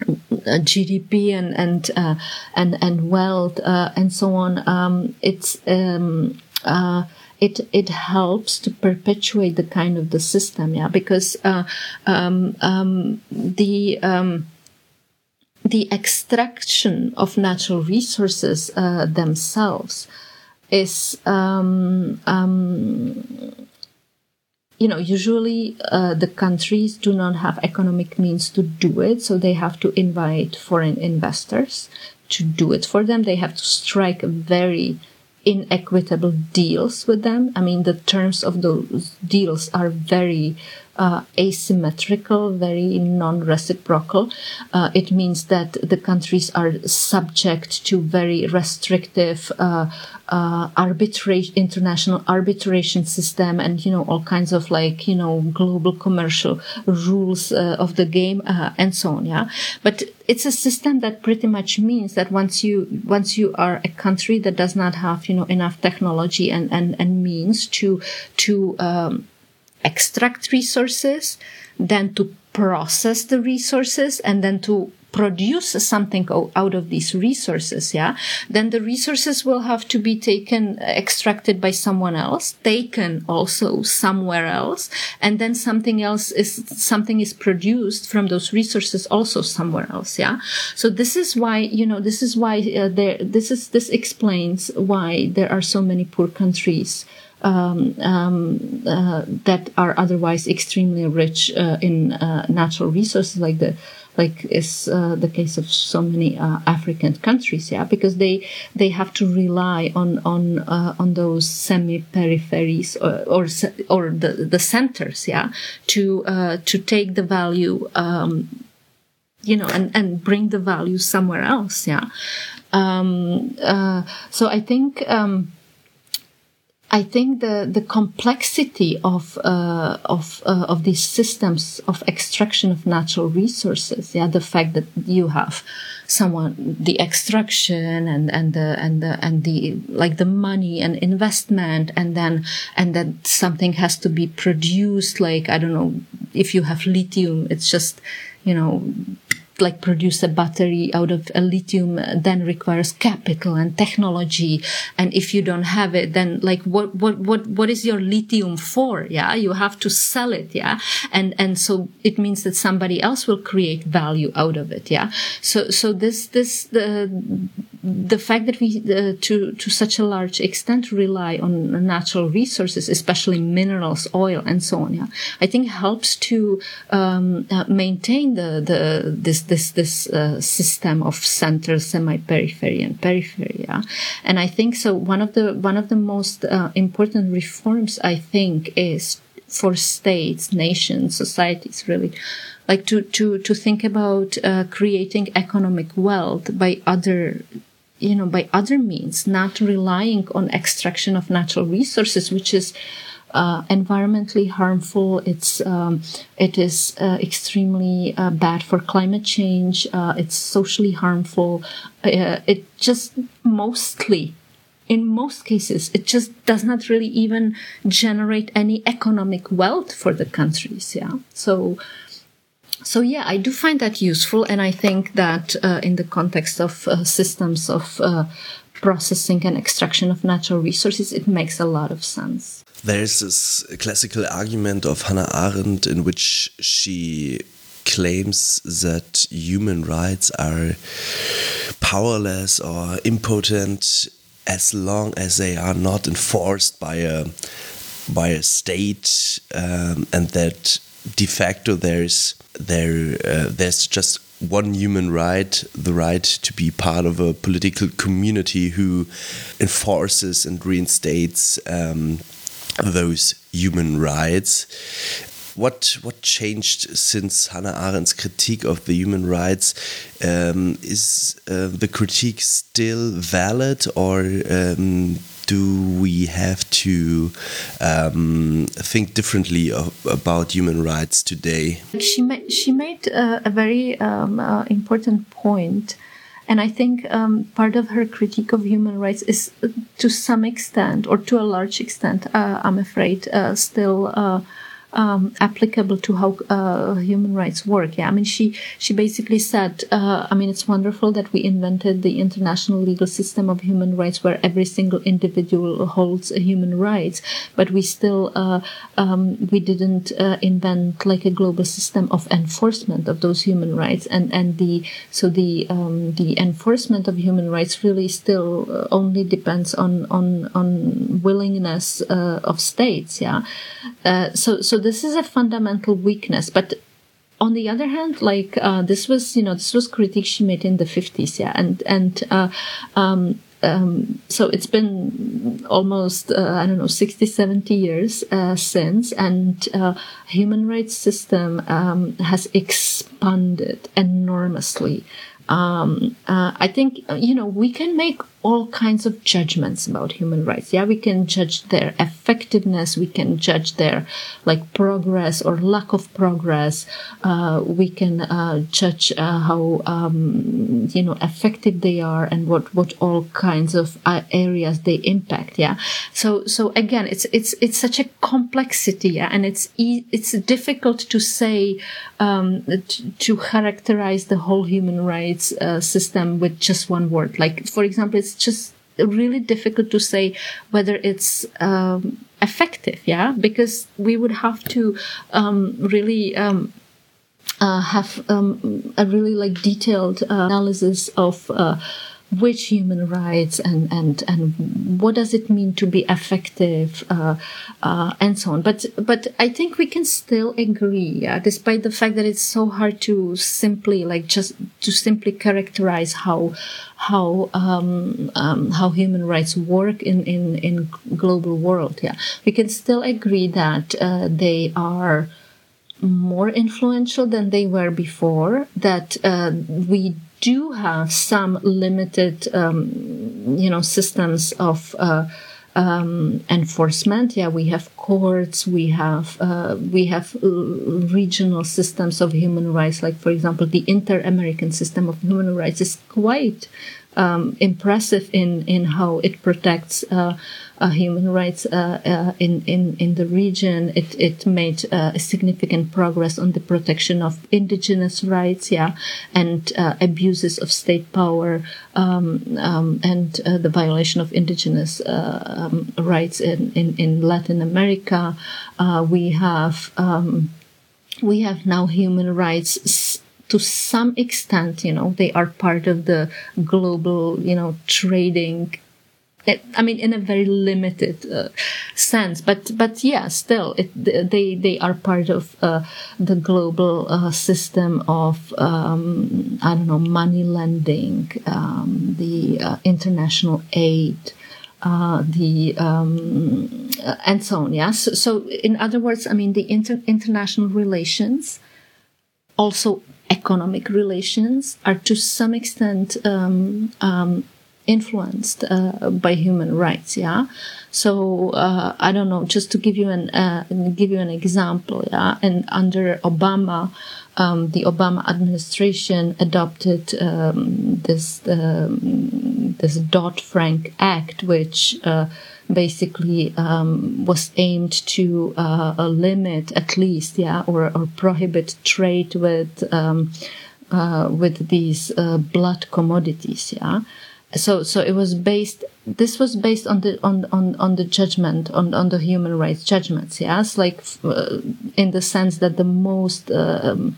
GDP and and uh, and and wealth uh, and so on. Um, it's um, uh, it it helps to perpetuate the kind of the system, yeah, because uh, um, um, the um, the extraction of natural resources uh, themselves is um, you know, usually uh, the countries do not have economic means to do it, so they have to invite foreign investors to do it for them. They have to strike very inequitable deals with them. I mean, the terms of those deals are very uh, asymmetrical, very non-reciprocal. Uh, it means that the countries are subject to very restrictive uh, uh arbitration, international arbitration system, and you know all kinds of like you know global commercial rules uh, of the game uh, and so on. Yeah, but it's a system that pretty much means that once you once you are a country that does not have you know enough technology and and, and means to to um, extract resources, then to process the resources, and then to produce something out of these resources, yeah, then the resources will have to be taken, extracted by someone else, taken also somewhere else, and then something else is, something is produced from those resources also somewhere else, yeah. So this is why, you know, this is why uh, there, this is, this explains why there are so many poor countries um, um, uh, that are otherwise extremely rich uh, in uh, natural resources, like the like is uh, the case of so many uh, African countries, yeah, because they they have to rely on on uh, on those semi peripheries or or, or the the centers, yeah, to to take the value. Um, you know, and, and bring the value somewhere else. Yeah. Um, so I think, um, I think the the complexity of uh, of uh, of these systems of extraction of natural resources, yeah, the fact that you have someone the extraction and and the and the and the like the money and investment and then and then something has to be produced like I don't know if you have lithium, it's just you know like produce a battery out of a lithium then requires capital and technology. And if you don't have it then like what what what what is your lithium for? Yeah you have to sell it yeah? And and so it means that somebody else will create value out of it yeah? So so this this the the fact that we uh, to to such a large extent rely on natural resources especially minerals oil and so on yeah i think helps to um, uh, maintain the the this this this uh, system of center, semi-periphery, and periphery. Yeah? And I think so. One of the one of the most uh, important reforms I think is for states, nations, societies, really, like to to to think about uh, creating economic wealth by other you know by other means not relying on extraction of natural resources which is uh, environmentally harmful. It's um, it is uh, extremely uh, bad for climate change. Uh, it's socially harmful. Uh, it just mostly. In most cases, it just does not really even generate any economic wealth for the countries. Yeah. So, so yeah, I do find that useful, and I think that uh, in the context of uh, systems of uh, processing and extraction of natural resources, it makes a lot of sense. There's this classical argument of Hannah Arendt in which she claims that human rights are powerless or impotent as long as they are not enforced by a by a state um, and that de facto there's there uh, there's just one human right the right to be part of a political community who enforces and reinstates um, those human rights. What what changed since Hannah Arendt's critique of the human rights? Um, is uh, the critique still valid, or um, do we have to um, think differently of, about human rights today? She made she made a very um, uh, important point and I think um, part of her critique of human rights is, uh, to some extent, or to a large extent, uh, I'm afraid, uh, still um, applicable to how uh, human rights work. Yeah, I mean, she she basically said, uh, I mean, it's wonderful that we invented the international legal system of human rights, where every single individual holds a human rights, but we still uh, um, we didn't uh, invent like a global system of enforcement of those human rights, and and the so the um, the enforcement of human rights really still uh, only depends on on on willingness uh, of states. Yeah, so so this is a fundamental weakness. But on the other hand, like uh, this was, you know, this was critique she made in the fifties, yeah, and and uh, um, um, so it's been almost uh, i don't know 60 70 years uh, since and uh, human rights system um, has expanded enormously um, uh, i think you know we can make all kinds of judgments about human rights. Yeah, we can judge their effectiveness, we can judge their like progress or lack of progress. Uh, we can uh, judge uh, how um, you know effective they are and what what all kinds of uh, areas they impact. Yeah, so so again, it's it's it's such a complexity, yeah, and it's e- it's difficult to say um, to, to characterize the whole human rights uh, system with just one word. Like for example, it's just really difficult to say whether it's um, effective, yeah, because we would have to um, really um, uh, have um, a really like detailed uh, analysis of uh, which human rights and and and what does it mean to be effective uh, uh, and so on. But but i think we can still agree yeah, despite the fact that it's so hard to simply like just to simply characterize how how um, um, how human rights work in in in global world yeah. We can still agree that uh, they are more influential than they were before that uh, we do have some limited, um, you know, systems of uh, um, enforcement. Yeah, we have courts, we have uh, we have regional systems of human rights. Like, for example, the Inter-American system of human rights is quite um, impressive in in how it protects uh, human rights uh, uh, in in in the region. It it made uh, significant progress on the protection of indigenous rights, yeah, and uh, abuses of state power um, um, and the violation of indigenous um, rights in, in in Latin America. we have um, we have now human rights to some extent, you know, they are part of the global, you know, trading. I mean, in a very limited uh, sense, but but yeah, still, it, they they are part of uh, the global uh, system of um, I don't know money lending, um, the uh, international aid, uh, the um, and so on. Yeah. So, so, in other words, I mean, the inter- international relations also economic relations are to some extent um, um, influenced uh, by human rights. Yeah. So uh, I don't know. Just to give you an uh, give you an example. Yeah. And under Obama. Um, the Obama administration adopted um, this um, this Dodd Frank Act, which uh, basically um, was aimed to uh, limit at least, yeah, or, or prohibit trade with um, uh, with these uh, blood commodities, yeah. So, so it was based. This was based on the on on on the judgment on on the human rights judgments. Yes, like uh, in the sense that the most um,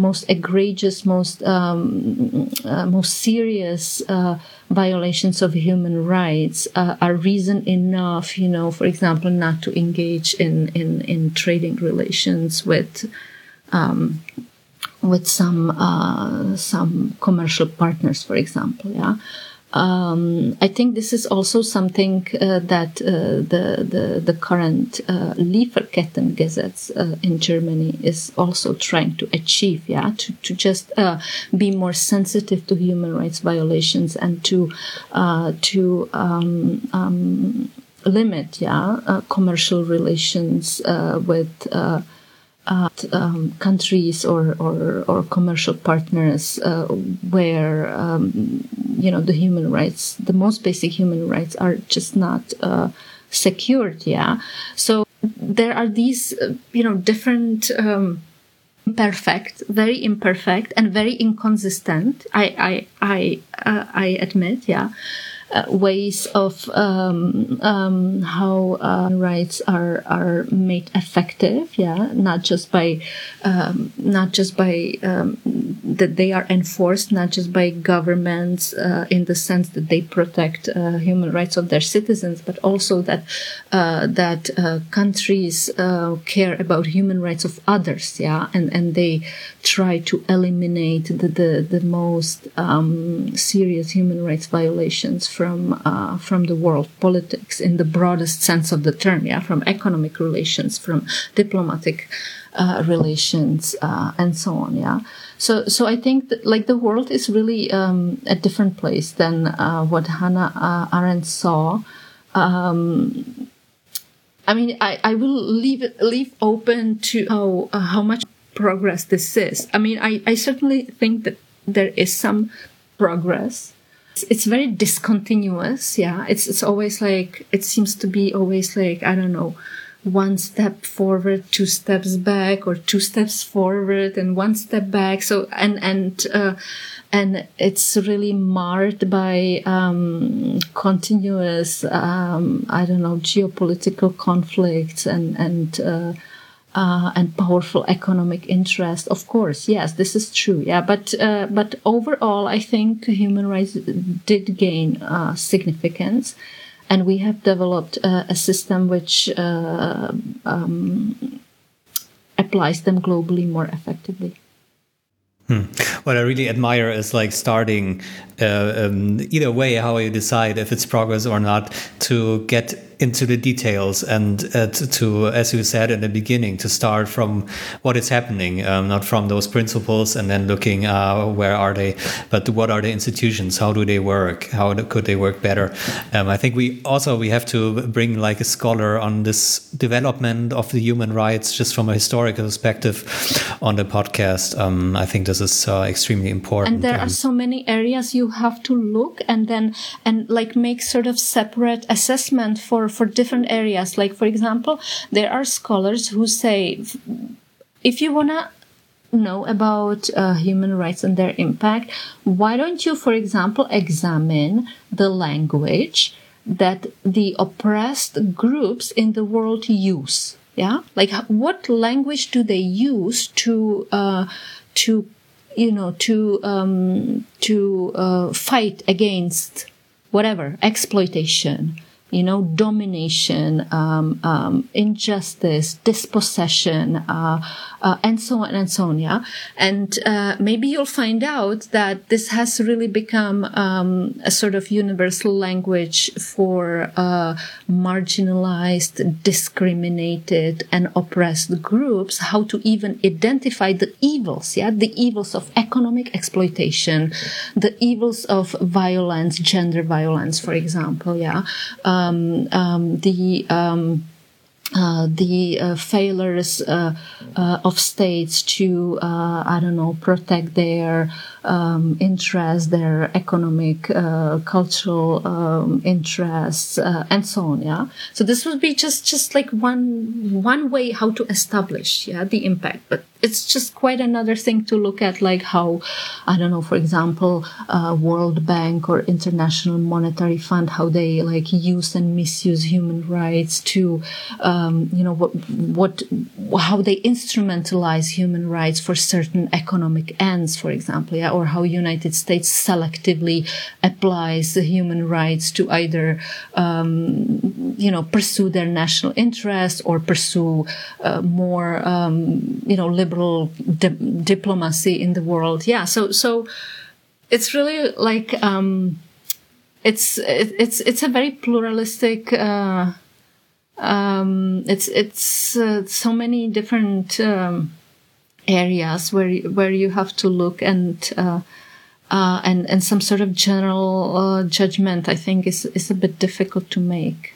most egregious, most um, uh, most serious uh, violations of human rights uh, are reason enough, you know, for example, not to engage in in, in trading relations with. Um, with some uh, some commercial partners, for example, yeah, um, I think this is also something uh, that uh, the, the, the current uh, Lieferkettengesetz uh, in Germany is also trying to achieve. Yeah, to to just uh, be more sensitive to human rights violations and to uh, to um, um, limit yeah uh, commercial relations with um, countries or, or, or, commercial partners uh, where um, you know the human rights, the most basic human rights, are just not uh, secured. Yeah, so there are these uh, you know different. Um, imperfect, very imperfect, and very inconsistent. I I I uh, I admit, yeah, ways of um, um, how uh, rights are are made effective. Yeah, not just by um, not just by um, that they are enforced, not just by governments uh, in the sense that they protect uh, human rights of their citizens, but also that uh, that countries care about human rights of others. Yeah, and and they try to eliminate the the, the most um, serious human rights violations from uh, from the world politics in the broadest sense of the term, yeah, from economic relations, from diplomatic uh, relations uh, and so on. Yeah. So, so I think that, like the world is really um, a different place than uh, what Hannah uh, Arendt saw. Um, I mean, I, I will leave it leave open to how uh, how much progress this is. I mean, I, I certainly think that there is some progress. It's, it's very discontinuous. Yeah, it's it's always like it seems to be always like I don't know one step forward, two steps back, or two steps forward and one step back. So and and uh, and it's really marred by um, continuous um, I don't know geopolitical conflicts and and. Uh, uh, and powerful economic interest. Of course, yes, this is true. Yeah, but uh, but overall, I think human rights did gain uh, significance, and we have developed uh, a system which uh, um, applies them globally more effectively. Hmm. What I really admire is like starting uh, um, either way, how you decide if it's progress or not, to get into the details and uh, to, to, as you said in the beginning, to start from what is happening, um, not from those principles and then looking uh, where are they, but what are the institutions? How do they work? How could they work better? Um, I think we also we have to bring like a scholar on this development of the human rights just from a historical perspective on the podcast. Um, I think this is uh, extremely important. And there are so many areas you have to look and then and like make sort of separate assessment for for different areas. Like, for example, there are scholars who say, if you want to know about uh, human rights and their impact, why don't you, for example, examine the language that the oppressed groups in the world use? Yeah, like what language do they use to uh, to you know to um, to uh, fight against whatever exploitation? You know, domination, um, um, injustice, dispossession, uh, uh, and so on and so on. Yeah. And, uh, maybe you'll find out that this has really become, um, a sort of universal language for, uh, marginalized, discriminated and oppressed groups, how to even identify the evils. Yeah. The evils of economic exploitation, the evils of violence, gender violence, for example. Yeah. Um, um, the, um, uh, the uh, failures uh, uh of states to, uh, I don't know, protect their um, interests, their economic, uh, cultural um, interests, and so on. Yeah. So this would be just just like one one way how to establish yeah the impact, but it's just quite another thing to look at, like how, I don't know, for example, uh, World Bank or International Monetary Fund, how they like use and misuse human rights to, um, you know, what, what, how they instrumentalize human rights for certain economic ends, for example, yeah, or how United States selectively applies the human rights to either, um, you know, pursue their national interests or pursue uh, more, um, you know, liberal di- diplomacy in the world. Yeah. So, so it's really like, um, it's, it, it's, it's a very pluralistic, uh, um, it's, it's, uh, so many different, um, areas where, where you have to look and, uh, uh, and and some sort of general uh, judgment, I think, is is a bit difficult to make.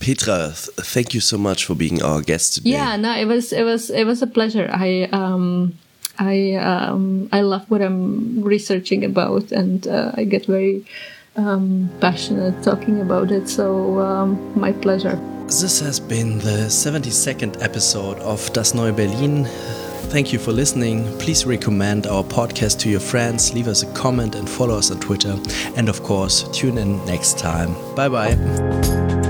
Petra, thank you so much for being our guest today. Yeah, no, it was it was it was a pleasure. I um I um I love what I'm researching about, and uh, I get very um, passionate talking about it. So um, my pleasure. This has been the 72nd episode of Das Neue Berlin. Thank you for listening. Please recommend our podcast to your friends, leave us a comment, and follow us on Twitter. And of course, tune in next time. Bye bye.